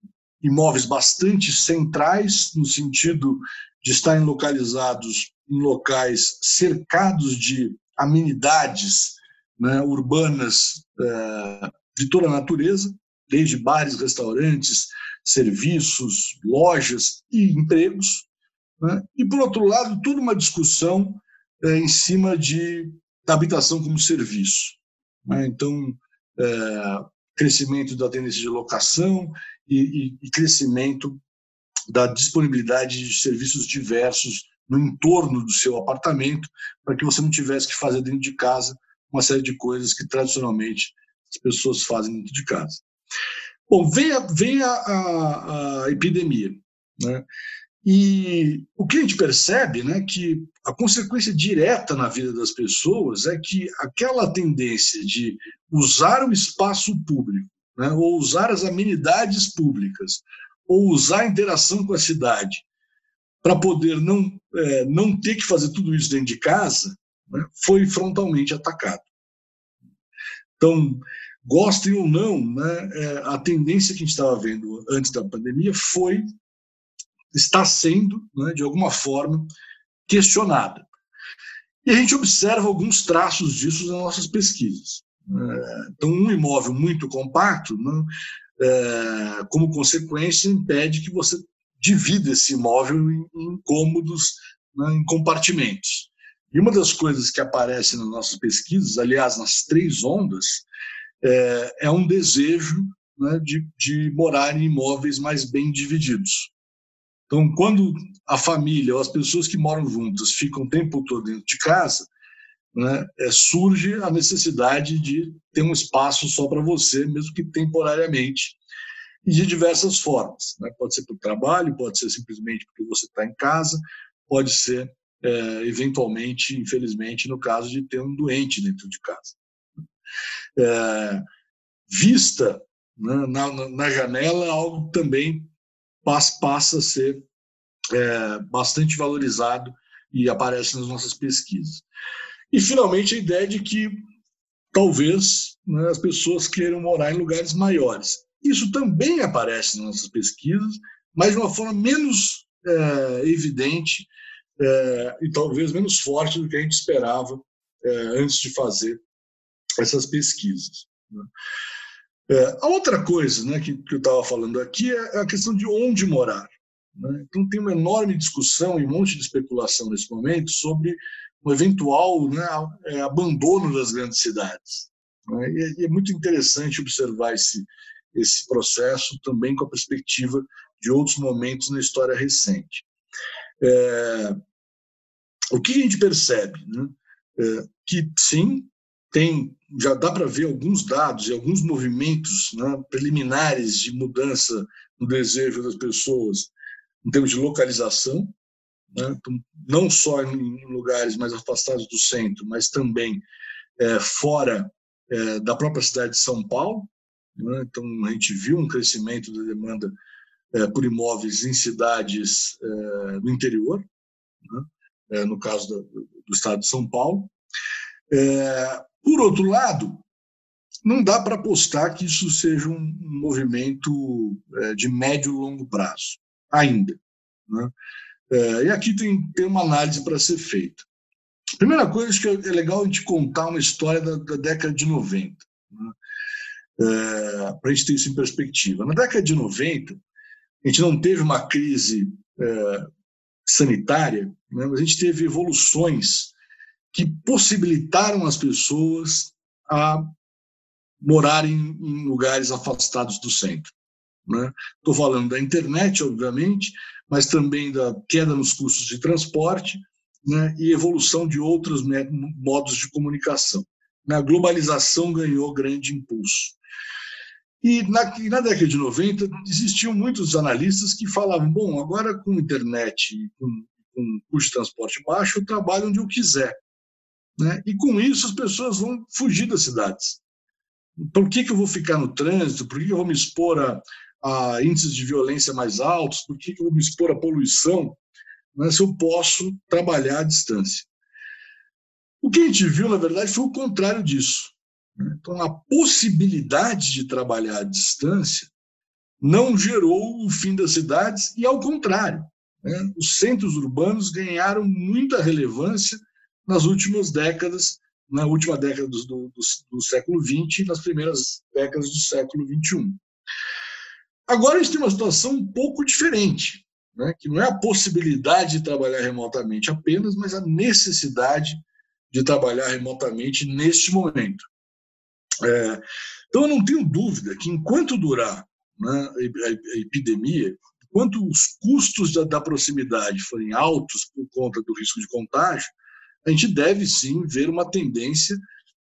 imóveis bastante centrais, no sentido de estarem localizados em locais cercados de amenidades né, urbanas é, de toda a natureza, desde bares, restaurantes, serviços, lojas e empregos. Né? E, por outro lado, toda uma discussão é, em cima de, da habitação como serviço. Né? Então, é, crescimento da tendência de locação e, e, e crescimento da disponibilidade de serviços diversos no entorno do seu apartamento, para que você não tivesse que fazer dentro de casa uma série de coisas que tradicionalmente as pessoas fazem dentro de casa. Bom, vem a, a, a epidemia, né? E o que a gente percebe, né, que a consequência direta na vida das pessoas é que aquela tendência de usar o espaço público, né, ou usar as amenidades públicas, ou usar a interação com a cidade para poder não, é, não ter que fazer tudo isso dentro de casa, né, foi frontalmente atacado. Então, gostem ou não, né, é, a tendência que a gente estava vendo antes da pandemia foi, está sendo, né, de alguma forma, questionada. E a gente observa alguns traços disso nas nossas pesquisas. É, então, um imóvel muito compacto, né, é, como consequência, impede que você divida esse imóvel em, em cômodos, né, em compartimentos. E uma das coisas que aparece nas nossas pesquisas, aliás, nas três ondas, é, é um desejo né, de, de morar em imóveis mais bem divididos. Então, quando a família ou as pessoas que moram juntas ficam o tempo todo dentro de casa, né, é, surge a necessidade de ter um espaço só para você, mesmo que temporariamente. e de diversas formas. Né? Pode ser por trabalho, pode ser simplesmente porque você está em casa, pode ser, é, eventualmente, infelizmente, no caso de ter um doente dentro de casa. É, vista né, na, na, janela, algo também passa, passa a ser é, bastante valorizado e aparece nas nossas pesquisas. E, finalmente, a ideia de que talvez né, as pessoas queiram morar em lugares maiores. Isso também aparece nas nossas pesquisas, mas de uma forma menos é, evidente é, e talvez menos forte do que a gente esperava é, antes de fazer essas pesquisas. Né? É, a outra coisa né, que, que eu estava falando aqui é a questão de onde morar. Né? Então, tem uma enorme discussão e um monte de especulação nesse momento sobre um eventual né, é, abandono das grandes cidades. Né? E, é muito interessante observar esse, esse processo também com a perspectiva de outros momentos na história recente. É, o que a gente percebe? Né? É, que sim, tem, já dá para ver alguns dados e alguns movimentos né, preliminares de mudança no desejo das pessoas em termos de localização, né, então, não só em lugares mais afastados do centro, mas também é, fora é, da própria cidade de São Paulo. Né? Então, a gente viu um crescimento da demanda por imóveis em cidades é, do interior, né? É, no caso do, do, estado de São Paulo. É, por outro lado, não dá para apostar que isso seja um movimento é, de médio e longo prazo, ainda. Né? e aqui tem, tem uma análise para ser feita. Primeira coisa, acho que é legal a gente contar uma história da, da década de 90. Né? é, para a gente ter isso em perspectiva. Na década de 90, a gente não teve uma crise é, sanitária, né, mas a gente teve evoluções que possibilitaram as pessoas a morarem em lugares afastados do centro. Estou né? falando da internet, obviamente, mas também da queda nos custos de transporte né, e evolução de outros modos de comunicação. A globalização ganhou grande impulso. E na, na, década de 90 existiam muitos analistas que falavam: bom, agora com internet e com, com custo de transporte baixo, eu trabalho onde eu quiser. Né? E com isso as pessoas vão fugir das cidades. Por que, que eu vou ficar no trânsito? Por que, eu vou me expor a, a, índices de violência mais altos? Por que, que eu vou me expor à poluição? Né? Se eu posso trabalhar à distância. O que a gente viu, na verdade, foi o contrário disso. Então, a possibilidade de trabalhar à distância não gerou o fim das cidades, e ao contrário, né? os centros urbanos ganharam muita relevância nas últimas décadas, na última década do, do, do século XX e nas primeiras décadas do século XXI. Agora a gente tem uma situação um pouco diferente, né? que não é a possibilidade de trabalhar remotamente apenas, mas a necessidade de trabalhar remotamente neste momento. É, então, eu não tenho dúvida que enquanto durar né, a epidemia, enquanto os custos da, da, proximidade forem altos por conta do risco de contágio, a gente deve sim ver uma tendência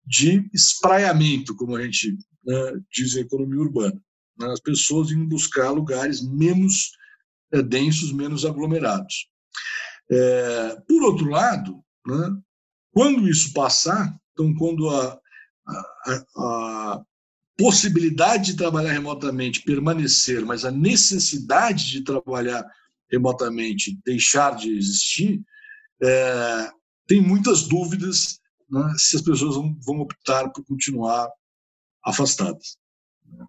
de espraiamento, como a gente né, diz em economia urbana. Né, as pessoas indo buscar lugares menos é, densos, menos aglomerados. É, por outro lado, né, quando isso passar, então, quando a, a, possibilidade de trabalhar remotamente permanecer, mas a necessidade de trabalhar remotamente deixar de existir, é, tem muitas dúvidas né, se as pessoas vão, vão, optar por continuar afastadas. Né.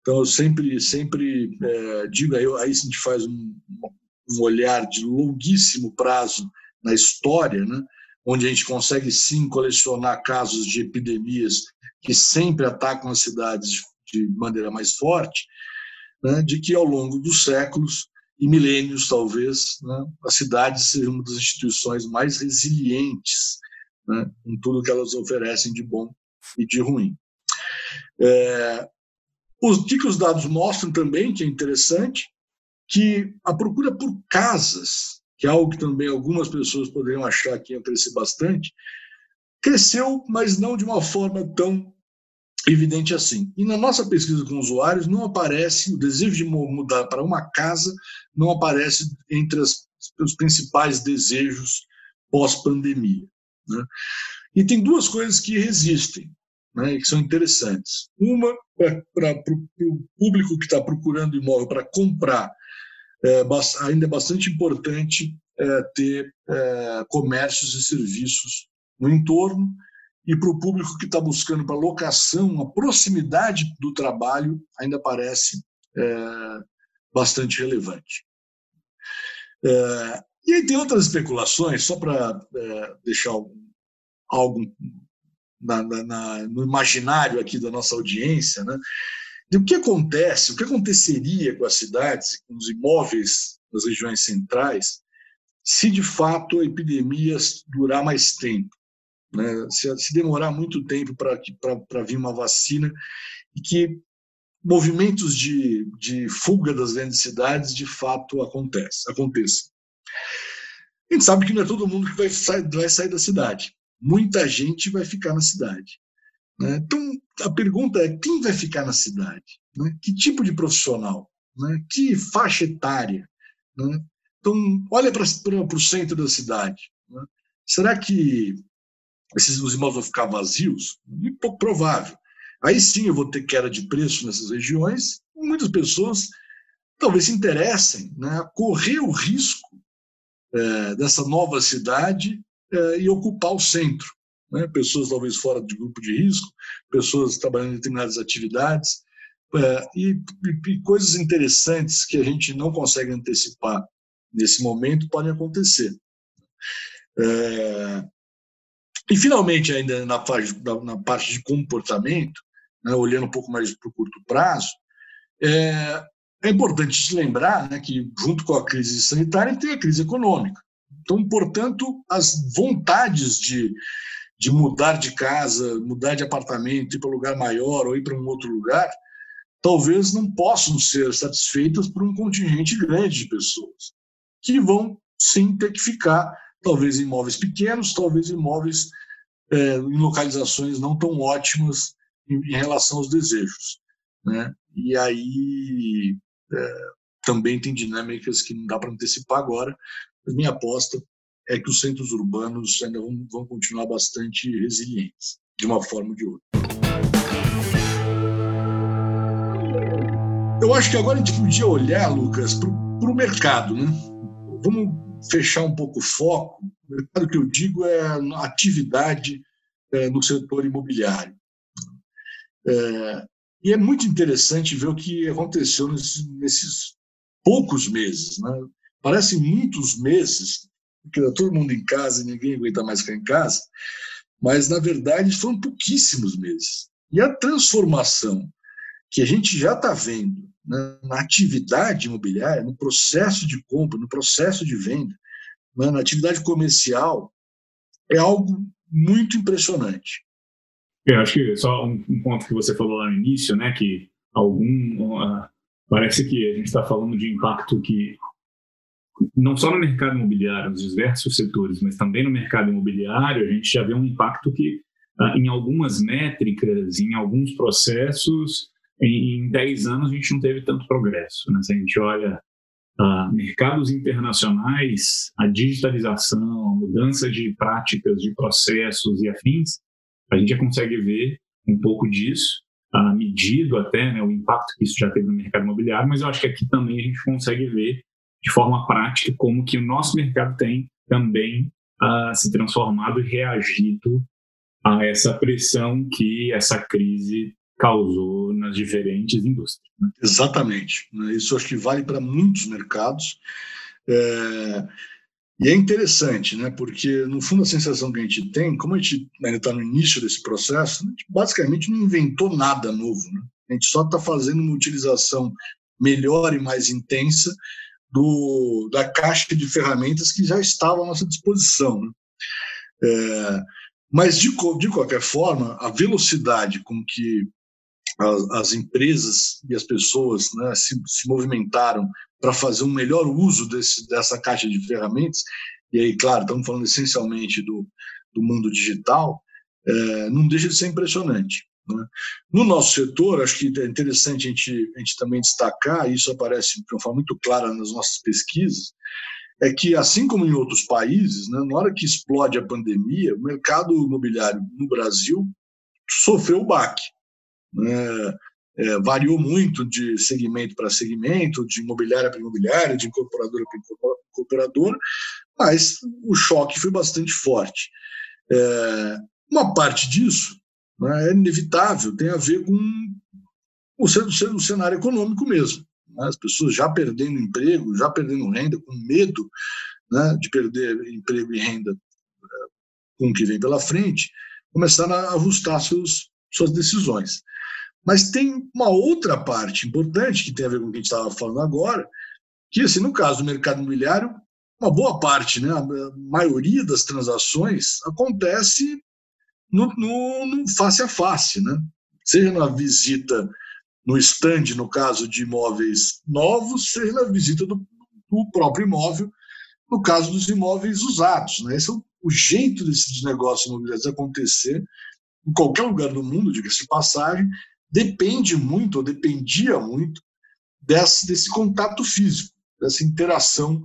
Então, eu sempre, sempre é, digo, aí, aí a gente faz um, um olhar de longuíssimo prazo na história, né? Onde a gente consegue sim colecionar casos de epidemias que sempre atacam as cidades de maneira mais forte, né, de que ao longo dos séculos e milênios, talvez, né, as cidades sejam uma das instituições mais resilientes né, em tudo que elas oferecem de bom e de ruim. É, o que, que os dados mostram também, que é interessante, que a procura por casas que é algo que também algumas pessoas poderiam achar que ia crescer bastante, cresceu, mas não de uma forma tão evidente assim. E na nossa pesquisa com usuários não aparece o desejo de mudar para uma casa, não aparece entre as, os principais desejos pós-pandemia. Né? E tem duas coisas que resistem, né, que são interessantes. Uma, para o público que está procurando imóvel para comprar, é, ainda é bastante importante é, ter é, comércios e serviços no entorno, e para o público que está buscando para locação, a proximidade do trabalho ainda parece é, bastante relevante. É, e aí tem outras especulações, só para é, deixar algo na, na, no imaginário aqui da nossa audiência, né? E o que acontece, o que aconteceria com as cidades, com os imóveis das regiões centrais, se de fato a epidemia durar mais tempo? né? se, se demorar muito tempo para vir uma vacina e que movimentos de, de fuga das grandes cidades de fato acontece, aconteçam. A gente sabe que não é todo mundo que vai sair, vai sair da cidade. Muita gente vai ficar na cidade. Né? Então, a pergunta é: quem vai ficar na cidade? Né? Que tipo de profissional? Né? Que faixa etária? Né? Então, olha para o centro da cidade. Né? Será que esses, os imóveis vão ficar vazios? Muito pouco provável. Aí sim eu vou ter queda de preço nessas regiões. Muitas pessoas talvez se interessem né, a correr o risco é, dessa nova cidade é, e ocupar o centro. Né? Pessoas talvez fora de grupo de risco, pessoas trabalhando em determinadas atividades. É, e, e, e coisas interessantes que a gente não consegue antecipar nesse momento podem acontecer. É, e, finalmente, ainda na na parte de comportamento, né, olhando um pouco mais para o curto prazo, é, é importante se lembrar né, que, junto com a crise sanitária, tem a crise econômica. Então, portanto, as vontades de, de mudar de casa, mudar de apartamento, ir para um lugar maior ou ir para um outro lugar, talvez não possam ser satisfeitas por um contingente grande de pessoas, que vão sim ter que ficar talvez em imóveis pequenos, talvez imóveis é, em localizações não tão ótimas em, em relação aos desejos. Né? E aí é, também tem dinâmicas que não dá para antecipar agora, mas minha aposta é que os centros urbanos ainda vão, vão continuar bastante resilientes, de uma forma ou de outra. Eu acho que agora a gente podia olhar, Lucas, para o mercado. Né? Vamos fechar um pouco o foco, o mercado que eu digo é a atividade é, no setor imobiliário. É, e é muito interessante ver o que aconteceu nesses, nesses poucos meses. Né? Parecem muitos meses, porque está todo mundo em casa ninguém aguenta mais ficar em casa, mas, na verdade, foram pouquíssimos meses. E a transformação que a gente já está vendo né, na atividade imobiliária, no processo de compra, no processo de venda, né, na atividade comercial, é algo muito impressionante. Eu acho que só um, um ponto que você falou lá no início, né, que algum uh, parece que a gente está falando de impacto que não só no mercado imobiliário, nos diversos setores, mas também no mercado imobiliário, a gente já vê um impacto que uh, em algumas métricas, em alguns processos, em 10 anos a gente não teve tanto progresso. Né? Se a gente olha uh, mercados internacionais, a digitalização, a mudança de práticas, de processos e afins, a gente já consegue ver um pouco disso, uh, medido até né, o impacto que isso já teve no mercado imobiliário, mas eu acho que aqui também a gente consegue ver de forma prática como que o nosso mercado tem também uh, se transformado e reagido a essa pressão que essa crise causou nas diferentes indústrias. Né? Exatamente. Né? Isso acho que vale para muitos mercados. É... E é interessante, né? porque, no fundo, a sensação que a gente tem, como a gente ainda está no início desse processo, a gente basicamente não inventou nada novo. Né? A gente só está fazendo uma utilização melhor e mais intensa do, da caixa de ferramentas que já estava à nossa disposição. Né? É, mas, de, de qualquer forma, a velocidade com que as, as empresas e as pessoas né, se, se movimentaram para fazer um melhor uso desse, dessa caixa de ferramentas, e aí, claro, estamos falando essencialmente do, do mundo digital, é, não deixa de ser impressionante. Né? No nosso setor, acho que é interessante a gente, a gente também destacar, e isso aparece de uma forma muito clara nas nossas pesquisas, é que, assim como em outros países, né, na hora que explode a pandemia, o mercado imobiliário no Brasil sofreu o baque. Né? É, variou muito de segmento para segmento, de imobiliária para imobiliária, de incorporadora para incorporadora, mas o choque foi bastante forte. É, uma parte disso né, é inevitável, tem a ver com o, cenário econômico mesmo. Né, as pessoas já perdendo emprego, já perdendo renda, com medo né, de perder emprego e renda é, com o que vem pela frente, começaram a ajustar seus, suas decisões. Mas tem uma outra parte importante que tem a ver com o que a gente estava falando agora, que, assim, no caso do mercado imobiliário, uma boa parte, né, a maioria das transações acontece no, no, no face a face, né? seja na visita no estande, no caso de imóveis novos, seja na visita do, do próprio imóvel, no caso dos imóveis usados. Né? Esse é o, o jeito desses negócios imobiliários acontecer em qualquer lugar do mundo, diga-se passagem, depende muito, ou dependia muito, desse, desse contato físico, dessa interação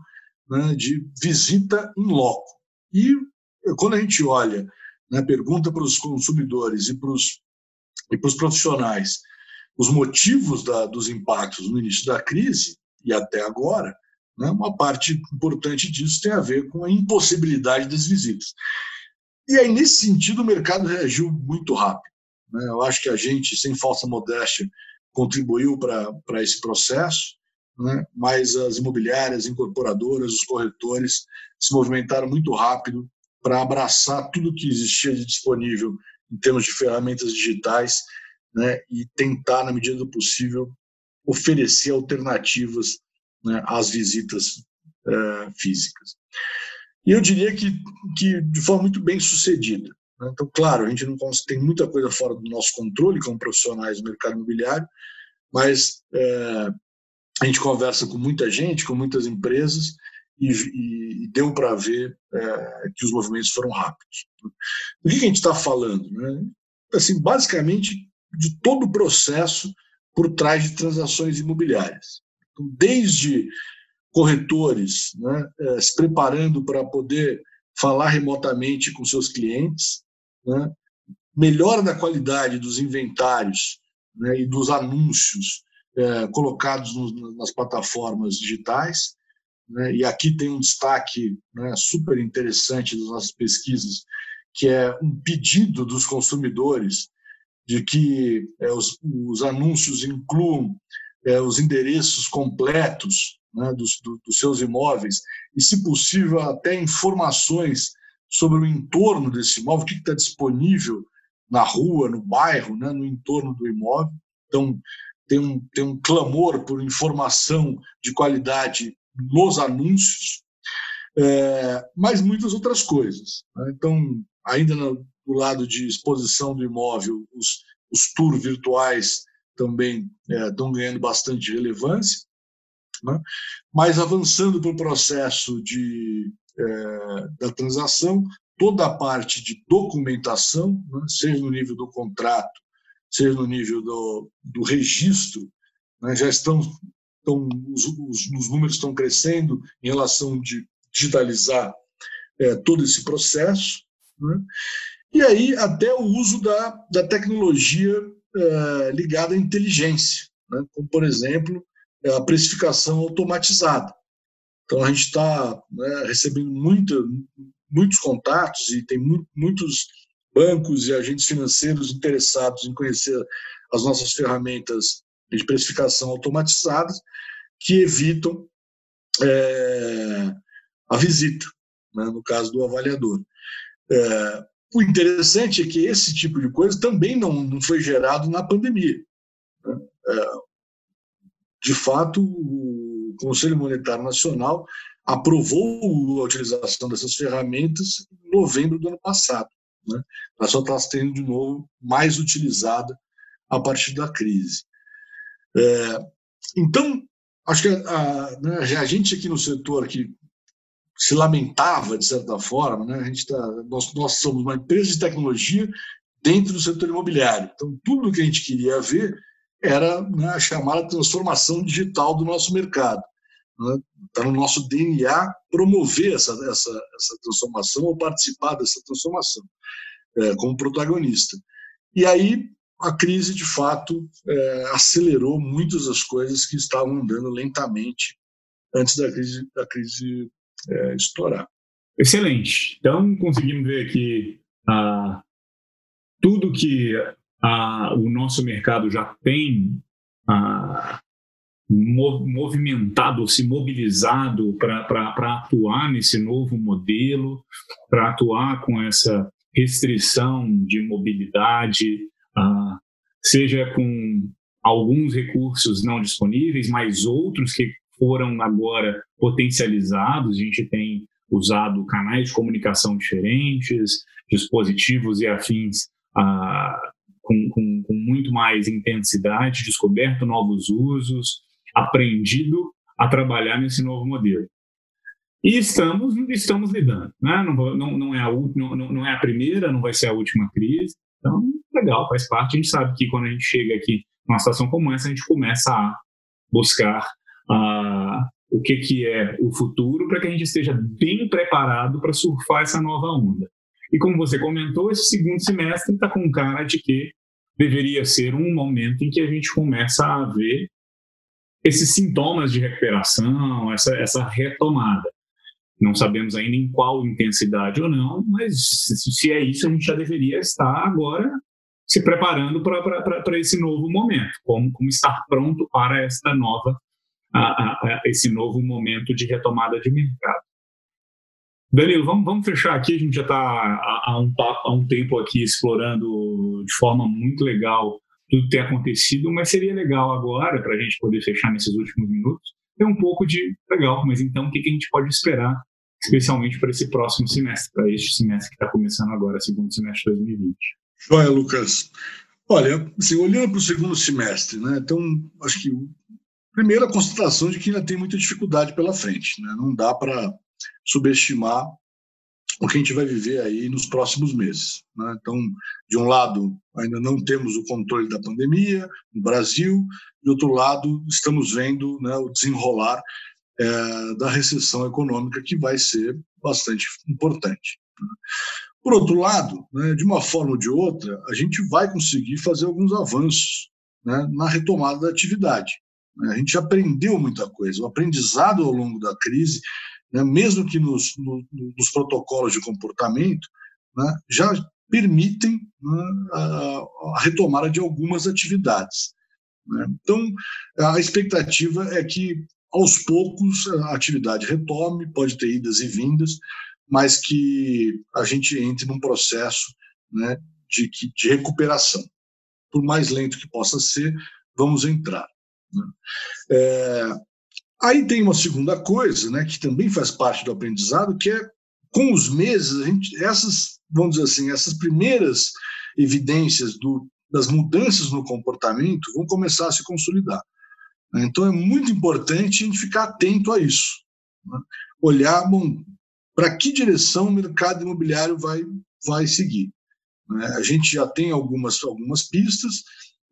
né, de visita em loco. E quando a gente olha, né, pergunta para os consumidores e para os, e para os profissionais os motivos da, dos impactos no início da crise e até agora, né, uma parte importante disso tem a ver com a impossibilidade das visitas. E aí, nesse sentido, o mercado reagiu muito rápido. Né? Eu acho que a gente, sem falsa modéstia, contribuiu para esse processo né? mas as imobiliárias, incorporadoras, os corretores se movimentaram muito rápido para abraçar tudo que existia de disponível em termos de ferramentas digitais né? e tentar, na medida do possível, oferecer alternativas né, às visitas uh, físicas. E eu diria que, que de forma muito bem sucedida. Né? Então, claro, a gente não tem muita coisa fora do nosso controle como profissionais do mercado imobiliário, mas é, a gente conversa com muita gente, com muitas empresas, e, e, e deu para ver é, que os movimentos foram rápidos. Do que a gente está falando? Né? Assim, basicamente, de todo o processo por trás de transações imobiliárias. Então, desde corretores né, é, se preparando para poder falar remotamente com seus clientes, né, melhora da qualidade dos inventários né, e dos anúncios é, colocados no, nas plataformas digitais. Né, e aqui tem um destaque né, super interessante das nossas pesquisas, que é um pedido dos consumidores de que é, os, os, anúncios incluam é, os endereços completos né, dos, do, dos seus imóveis e, se possível, até informações sobre o entorno desse imóvel, o que está disponível na rua, no bairro, né, no entorno do imóvel. Então, tem um, tem um clamor por informação de qualidade nos anúncios, é, mas muitas outras coisas. Né? Então, ainda no, do lado de exposição do imóvel, os, os tours virtuais também é, estão ganhando bastante relevância, né? mas avançando para o processo de, é, da transação, toda a parte de documentação, né? seja no nível do contrato, seja no nível do, do registro, né, já estão, estão os, os, os, números estão crescendo em relação de digitalizar é, todo esse processo, né, e aí até o uso da, da tecnologia é, ligada à inteligência, né, como por exemplo a precificação automatizada. Então a gente está né, recebendo muita, muitos contatos e tem mu muitos bancos e agentes financeiros interessados em conhecer as nossas ferramentas de precificação automatizadas que evitam é, a visita, né, no caso do avaliador. É, o interessante é que esse tipo de coisa também não, não foi gerado na pandemia. Né? É, de fato, o Conselho Monetário Nacional aprovou a utilização dessas ferramentas em novembro do ano passado. Né? Ela só está sendo, de novo, mais utilizada a partir da crise. É, então, acho que a, né, a, gente aqui no setor que se lamentava, de certa forma, né? a gente tá, nós, nós somos uma empresa de tecnologia dentro do setor imobiliário. Então, tudo que a gente queria ver era né, a chamada transformação digital do nosso mercado. Está né? no nosso DNA promover essa, essa, essa transformação ou participar dessa transformação é, como protagonista. E aí a crise, de fato, é, acelerou muitas das coisas que estavam andando lentamente antes da crise, da crise é, estourar. Excelente. Então, conseguimos ver aqui ah, tudo que ah, o nosso mercado já tem ah, movimentado, se mobilizado para atuar nesse novo modelo, para atuar com essa restrição de mobilidade, ah, seja com alguns recursos não disponíveis, mas outros que foram agora potencializados. A gente tem usado canais de comunicação diferentes, dispositivos e afins ah, com, com, com muito mais intensidade, descoberto novos usos, aprendido a trabalhar nesse novo modelo. E estamos, estamos lidando. Né? Não, não, não, é a, não, não é a primeira, não vai ser a última crise. Então, legal, faz parte. A gente sabe que quando a gente chega aqui numa situação como essa, a gente começa a buscar uh, o que, que é o futuro para que a gente esteja bem preparado para surfar essa nova onda. E como você comentou, esse segundo semestre está com cara de que deveria ser um momento em que a gente começa a ver esses sintomas de recuperação, essa, essa retomada. Não sabemos ainda em qual intensidade ou não, mas se é isso, a gente já deveria estar agora se preparando para esse novo momento, como, como estar pronto para esta nova, a, a, esse novo momento de retomada de mercado. Danilo, vamos, vamos fechar aqui. A gente já está há, um, há um tempo aqui explorando de forma muito legal tudo ter acontecido, mas seria legal agora, para a gente poder fechar nesses últimos minutos, ter um pouco de legal, mas então o que, que a gente pode esperar, especialmente para esse próximo semestre, para este semestre que está começando agora, segundo semestre de 2020? Joia, Lucas. Olha, assim, olhando para o segundo semestre, né, então, acho que, primeiro, a constatação de que ainda tem muita dificuldade pela frente. Né, não dá para subestimar o que a gente vai viver aí nos próximos meses. Né? Então, de um lado, ainda não temos o controle da pandemia no Brasil, de outro lado, estamos vendo né, o desenrolar é, da recessão econômica, que vai ser bastante importante. Por outro lado, né, de uma forma ou de outra, a gente vai conseguir fazer alguns avanços né, na retomada da atividade. A gente aprendeu muita coisa. O aprendizado ao longo da crise, né, mesmo que nos, no, nos, protocolos de comportamento, né, já permitem né, a, a, retomada de algumas atividades. Né? Então, a expectativa é que, aos poucos, a atividade retome, pode ter idas e vindas, mas que a gente entre num processo né, de, de recuperação. Por mais lento que possa ser, vamos entrar. Né? É, aí tem uma segunda coisa, né, que também faz parte do aprendizado, que é com os meses, a gente, essas, vamos dizer assim, essas primeiras evidências do, das mudanças no comportamento vão começar a se consolidar. Né? Então é muito importante a gente ficar atento a isso. Né? Olhar, bom, para que direção o mercado imobiliário vai, vai seguir. Né? A gente já tem algumas, algumas pistas,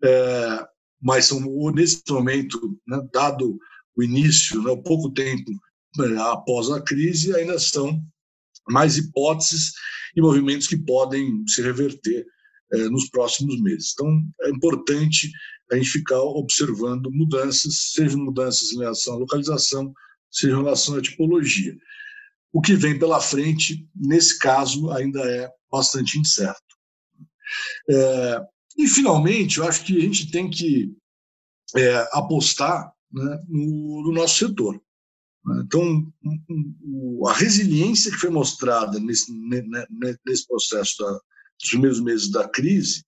é, mas são, nesse momento, né, dado o início, né, pouco tempo né, após a crise, ainda são mais hipóteses e movimentos que podem se reverter é, nos próximos meses. Então, é importante a gente ficar observando mudanças, sejam mudanças em relação à localização, seja em relação à tipologia. O que vem pela frente, nesse caso, ainda é bastante incerto. É, e, finalmente, eu acho que a gente tem que é, apostar né, no, no, nosso setor. Então, a resiliência que foi mostrada nesse, nesse processo da, dos primeiros meses da crise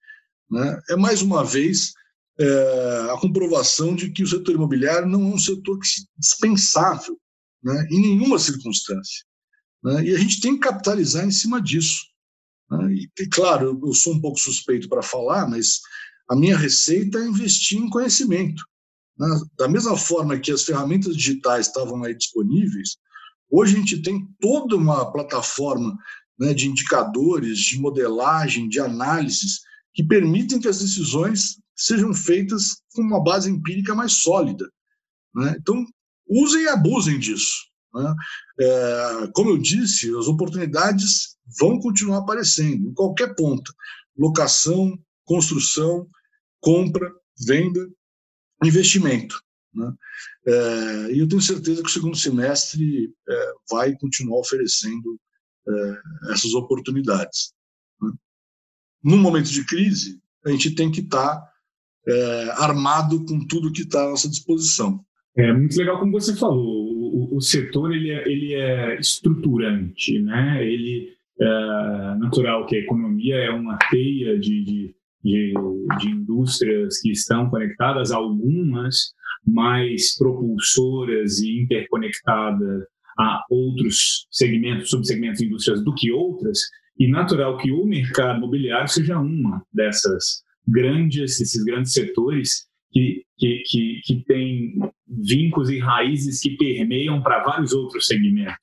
né, é, mais uma vez, é, a comprovação de que o setor imobiliário não é um setor dispensável né, em nenhuma circunstância. Né? E a gente tem que capitalizar em cima disso. Né? E, claro, eu sou um pouco suspeito para falar, mas a minha receita é investir em conhecimento. Né? Da mesma forma que as ferramentas digitais estavam aí disponíveis, hoje a gente tem toda uma plataforma né, de indicadores, de modelagem, de análises que permitem que as decisões sejam feitas com uma base empírica mais sólida. Né? Então, usem e abusem disso. Né? É, como eu disse, as oportunidades vão continuar aparecendo em qualquer ponta: locação, construção, compra, venda, investimento. Né? É, e eu tenho certeza que o segundo semestre é, vai continuar oferecendo é, essas oportunidades. Né? Num momento de crise, a gente tem que estar tá, é, armado com tudo que está à nossa disposição. É muito legal como você falou. O, setor ele é, ele é estruturante, né? Ele é natural que a economia é uma teia de, de, de, de indústrias que estão conectadas, algumas mais propulsoras e interconectadas a outros segmentos, subsegmentos de indústrias do que outras, e natural que o mercado imobiliário seja uma dessas grandes, esses grandes setores que, que, que, que têm vincos e raízes que permeiam para vários outros segmentos.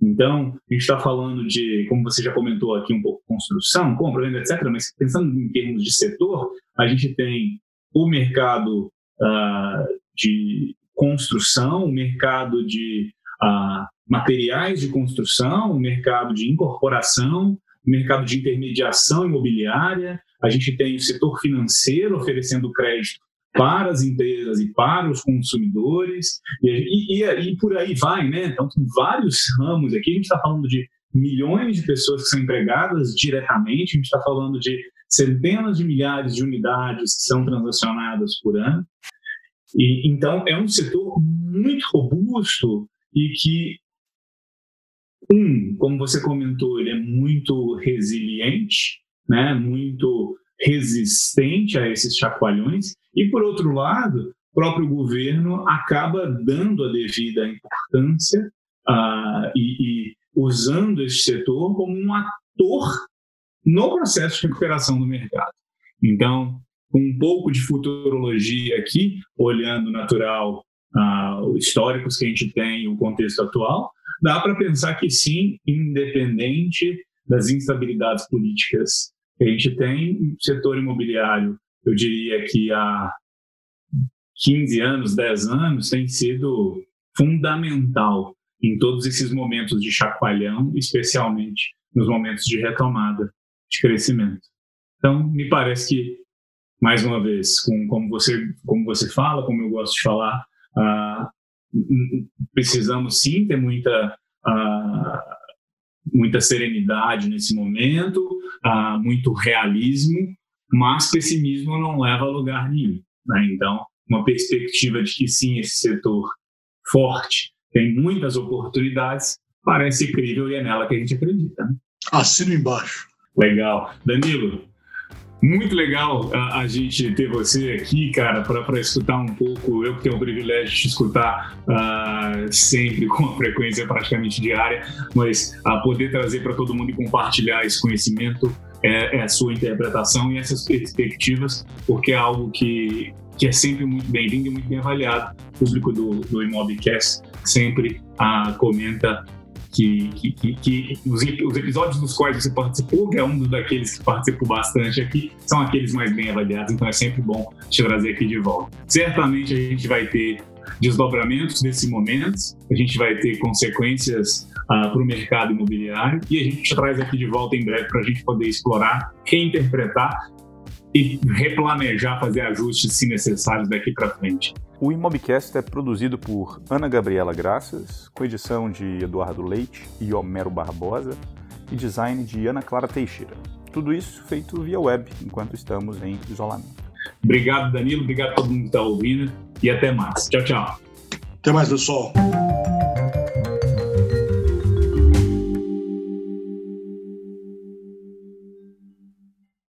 Então, a gente está falando de, como você já comentou aqui, um pouco construção, compra, venda, etc., mas pensando em termos de setor, a gente tem o mercado uh, de construção, o mercado de uh, materiais de construção, o mercado de incorporação, o mercado de intermediação imobiliária, a gente tem o setor financeiro oferecendo crédito para as empresas e para os consumidores, e, e, e por aí vai, né? Então, tem vários ramos aqui, a gente está falando de milhões de pessoas que são empregadas diretamente, a gente está falando de centenas de milhares de unidades que são transacionadas por ano. E, então, é um setor muito robusto e que, um, como você comentou, ele é muito resiliente, né? muito resistente a esses chacoalhões, e, por outro lado, o próprio governo acaba dando a devida importância uh, e, e usando esse setor como um ator no processo de recuperação do mercado. Então, com um pouco de futurologia aqui, olhando natural uh, históricos que a gente tem, o contexto atual, dá para pensar que sim, independente das instabilidades políticas que a gente tem, o setor imobiliário eu diria que há 15 anos, 10 anos, tem sido fundamental em todos esses momentos de chacoalhão, especialmente nos momentos de retomada de crescimento. Então, me parece que, mais uma vez, com, como, você, como você fala, como eu gosto de falar, ah, precisamos sim ter muita, ah, muita serenidade nesse momento, ah, muito realismo, mas pessimismo não leva a lugar nenhum. Né? Então, uma perspectiva de que sim, esse setor forte tem muitas oportunidades, parece crível e é nela que a gente acredita. Né? Assino embaixo. Legal. Danilo, muito legal a, a, gente ter você aqui, cara, para escutar um pouco. Eu que tenho o privilégio de te escutar uh, sempre com uma frequência praticamente diária, mas a poder trazer para todo mundo e compartilhar esse conhecimento é, é, a sua interpretação e essas perspectivas, porque é algo que, que é sempre muito bem-vindo e muito bem avaliado. O público do, do Imobcast sempre ah, comenta que, que, que, que os, os, episódios dos quais você participou, que é um daqueles que participou bastante aqui, são aqueles mais bem avaliados, então é sempre bom te trazer aqui de volta. Certamente a gente vai ter desdobramentos desse momento, a gente vai ter consequências uh, para o mercado imobiliário e a gente te traz aqui de volta em breve para a gente poder explorar, reinterpretar e replanejar, fazer ajustes se necessários daqui para frente. O Imobcast é produzido por Ana Gabriela Graças, com edição de Eduardo Leite e Homero Barbosa e design de Ana Clara Teixeira. Tudo isso feito via web, enquanto estamos em isolamento. Obrigado, Danilo. Obrigado a todo mundo que está ouvindo. E até mais. Tchau, tchau. Até mais, pessoal.